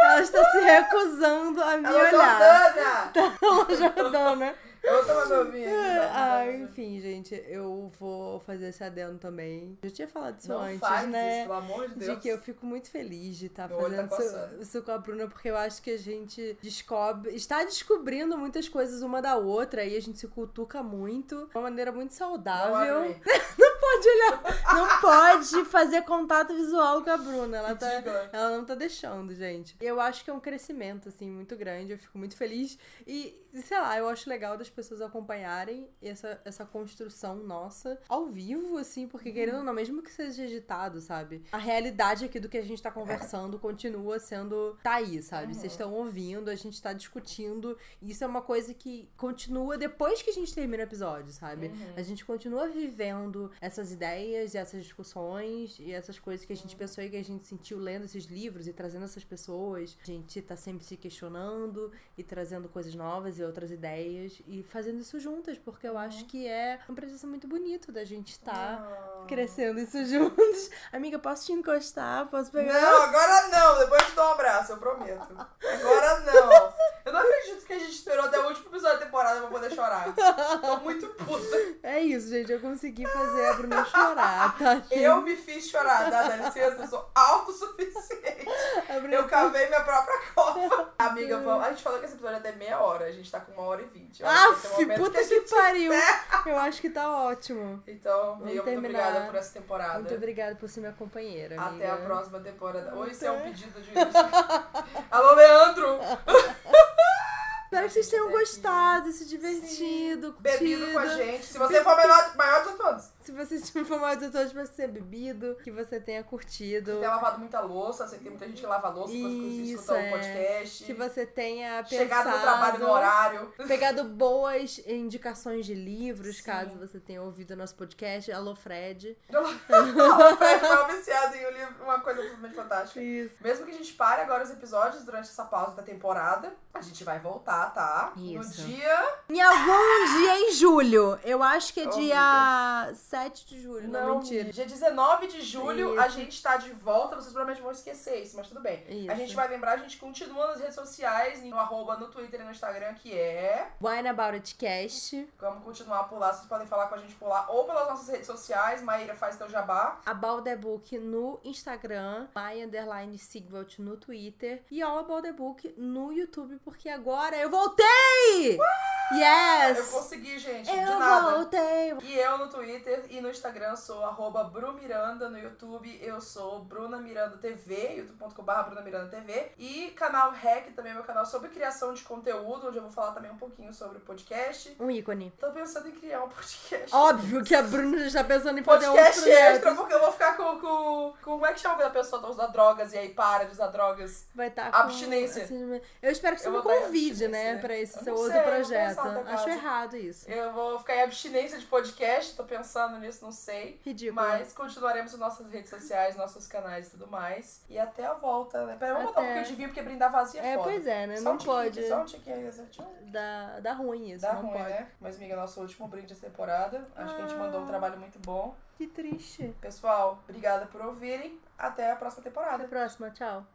Ela está se recusando a me Ela olhar. Jordana! Ela Jordana. Eu meu vinho. Ah, enfim, gente, eu vou fazer esse adendo também. Eu tinha falado isso Não antes, faz né? isso, pelo amor de Deus. De que eu fico muito feliz de estar Meu olho fazendo tá isso, isso com a Bruna, porque eu acho que a gente descobre, está descobrindo muitas coisas uma da outra e a gente se cutuca muito, de uma maneira muito Não saudável. abre. pode olhar, não pode fazer contato visual com a Bruna. Ela tá, ela não tá deixando, gente. Eu acho que é um crescimento, assim, muito grande. Eu fico muito feliz. E, sei lá, eu acho legal das pessoas acompanharem essa, essa construção nossa ao vivo, assim, porque querendo ou não, mesmo que seja editado, sabe? A realidade aqui do que a gente tá conversando continua sendo. tá aí, sabe? Uhum. Vocês estão ouvindo, a gente tá discutindo. Isso é uma coisa que continua depois que a gente termina o episódio, sabe? Uhum. A gente continua vivendo essas ideias e essas discussões e essas coisas que a Uhum. gente pensou e que a gente sentiu lendo esses livros e trazendo essas pessoas. A gente tá sempre se questionando e trazendo coisas novas e outras ideias e fazendo isso juntas, porque eu acho que é um processo muito bonito da gente estar Não. crescendo isso juntos. Amiga, posso te encostar? Posso pegar? Não, agora não. Depois eu te dou um abraço, eu prometo. Agora não. Eu não acredito que a gente esperou até o último episódio da temporada pra poder chorar. Tô muito puta. É isso, gente. Eu consegui fazer a Bruna chorar, tá? Eu me fiz chorar? Dá licença, eu sou autossuficiente. Eu cavei minha própria cova. Amiga, vamos... a gente falou que esse episódio é até meia hora. A gente tá com uma hora e vinte. Que momento puta que, gente pariu! encerra. Eu acho que tá ótimo. Então, amiga, muito obrigada por essa temporada. Muito obrigada por ser minha companheira, amiga. Até a próxima temporada. Ou isso é um pedido de. Alô, Leandro! Espero que vocês tenham gostado, se divertido, curtido. Bebido com a gente. Se você for maior de todos. Se você tiver formado de todos pra ser bebido, que você tenha curtido. Você tem lavado muita louça, você tem muita gente que lava louça quando Isso, escuta é. o podcast. Que você tenha pensado, Chegado no trabalho no horário. pegado boas indicações de livros, Sim. caso você tenha ouvido o nosso podcast. Alô, Fred. O Fred tava viciado em um livro- uma coisa absolutamente fantástica. Isso. Mesmo que a gente pare agora os episódios durante essa pausa da temporada, a gente vai voltar, tá? Isso. No dia. Em algum dia em julho. Eu acho que é Oh, dia 7 de julho. Não, mentira. Dia 19 de julho, a Isso. gente tá de volta. Vocês provavelmente vão esquecer isso, mas tudo bem. Isso. A gente vai lembrar, a gente continua nas redes sociais, no arroba, no Twitter e no Instagram, que é. Wine About It Cast. Vamos continuar por lá. Vocês podem falar com a gente por lá ou pelas nossas redes sociais. Maíra faz teu jabá. About the Book no Instagram, My Underline no Twitter e All About the Book no YouTube, porque agora eu voltei! Yes! Eu consegui, gente. de Eu nada. voltei! E eu no Twitter e no Instagram sou arroba Brumiranda, no YouTube eu sou Bruna Miranda TV, youtube.com.br Bruna Miranda TV. E canal REC também é meu canal sobre criação de conteúdo, onde eu vou falar também um pouquinho sobre o podcast. Um ícone. Tô pensando em criar um podcast. Óbvio que a Bruna já está pensando em fazer um Podcast extra, porque eu vou ficar com, com, com. Como é que chama quando a pessoa tá usando drogas e aí para de usar drogas? Vai estar Abstinência. eu espero que você Eu me convide, abstinência, né, né? pra esse Eu seu outro sei, projeto. Acho errado isso. Eu vou ficar em abstinência de podcast, tô pensando nisso, não sei. Ridículo. Mas continuaremos nas nossas redes sociais, nossos canais e tudo mais. E até a volta, né? Peraí, vamos botar um Até. pouquinho de vinho, porque brindar vazio é, É, foda. pois é, né? Só não um pode. Só um tiquinho. Dá, dá ruim isso, Dá não ruim, pode. né? Mas, amiga, nosso último brinde dessa temporada. Acho que a gente mandou um Ah. trabalho muito bom. Que triste. Pessoal, obrigada por ouvirem. Até a próxima Até temporada. a próxima, tchau.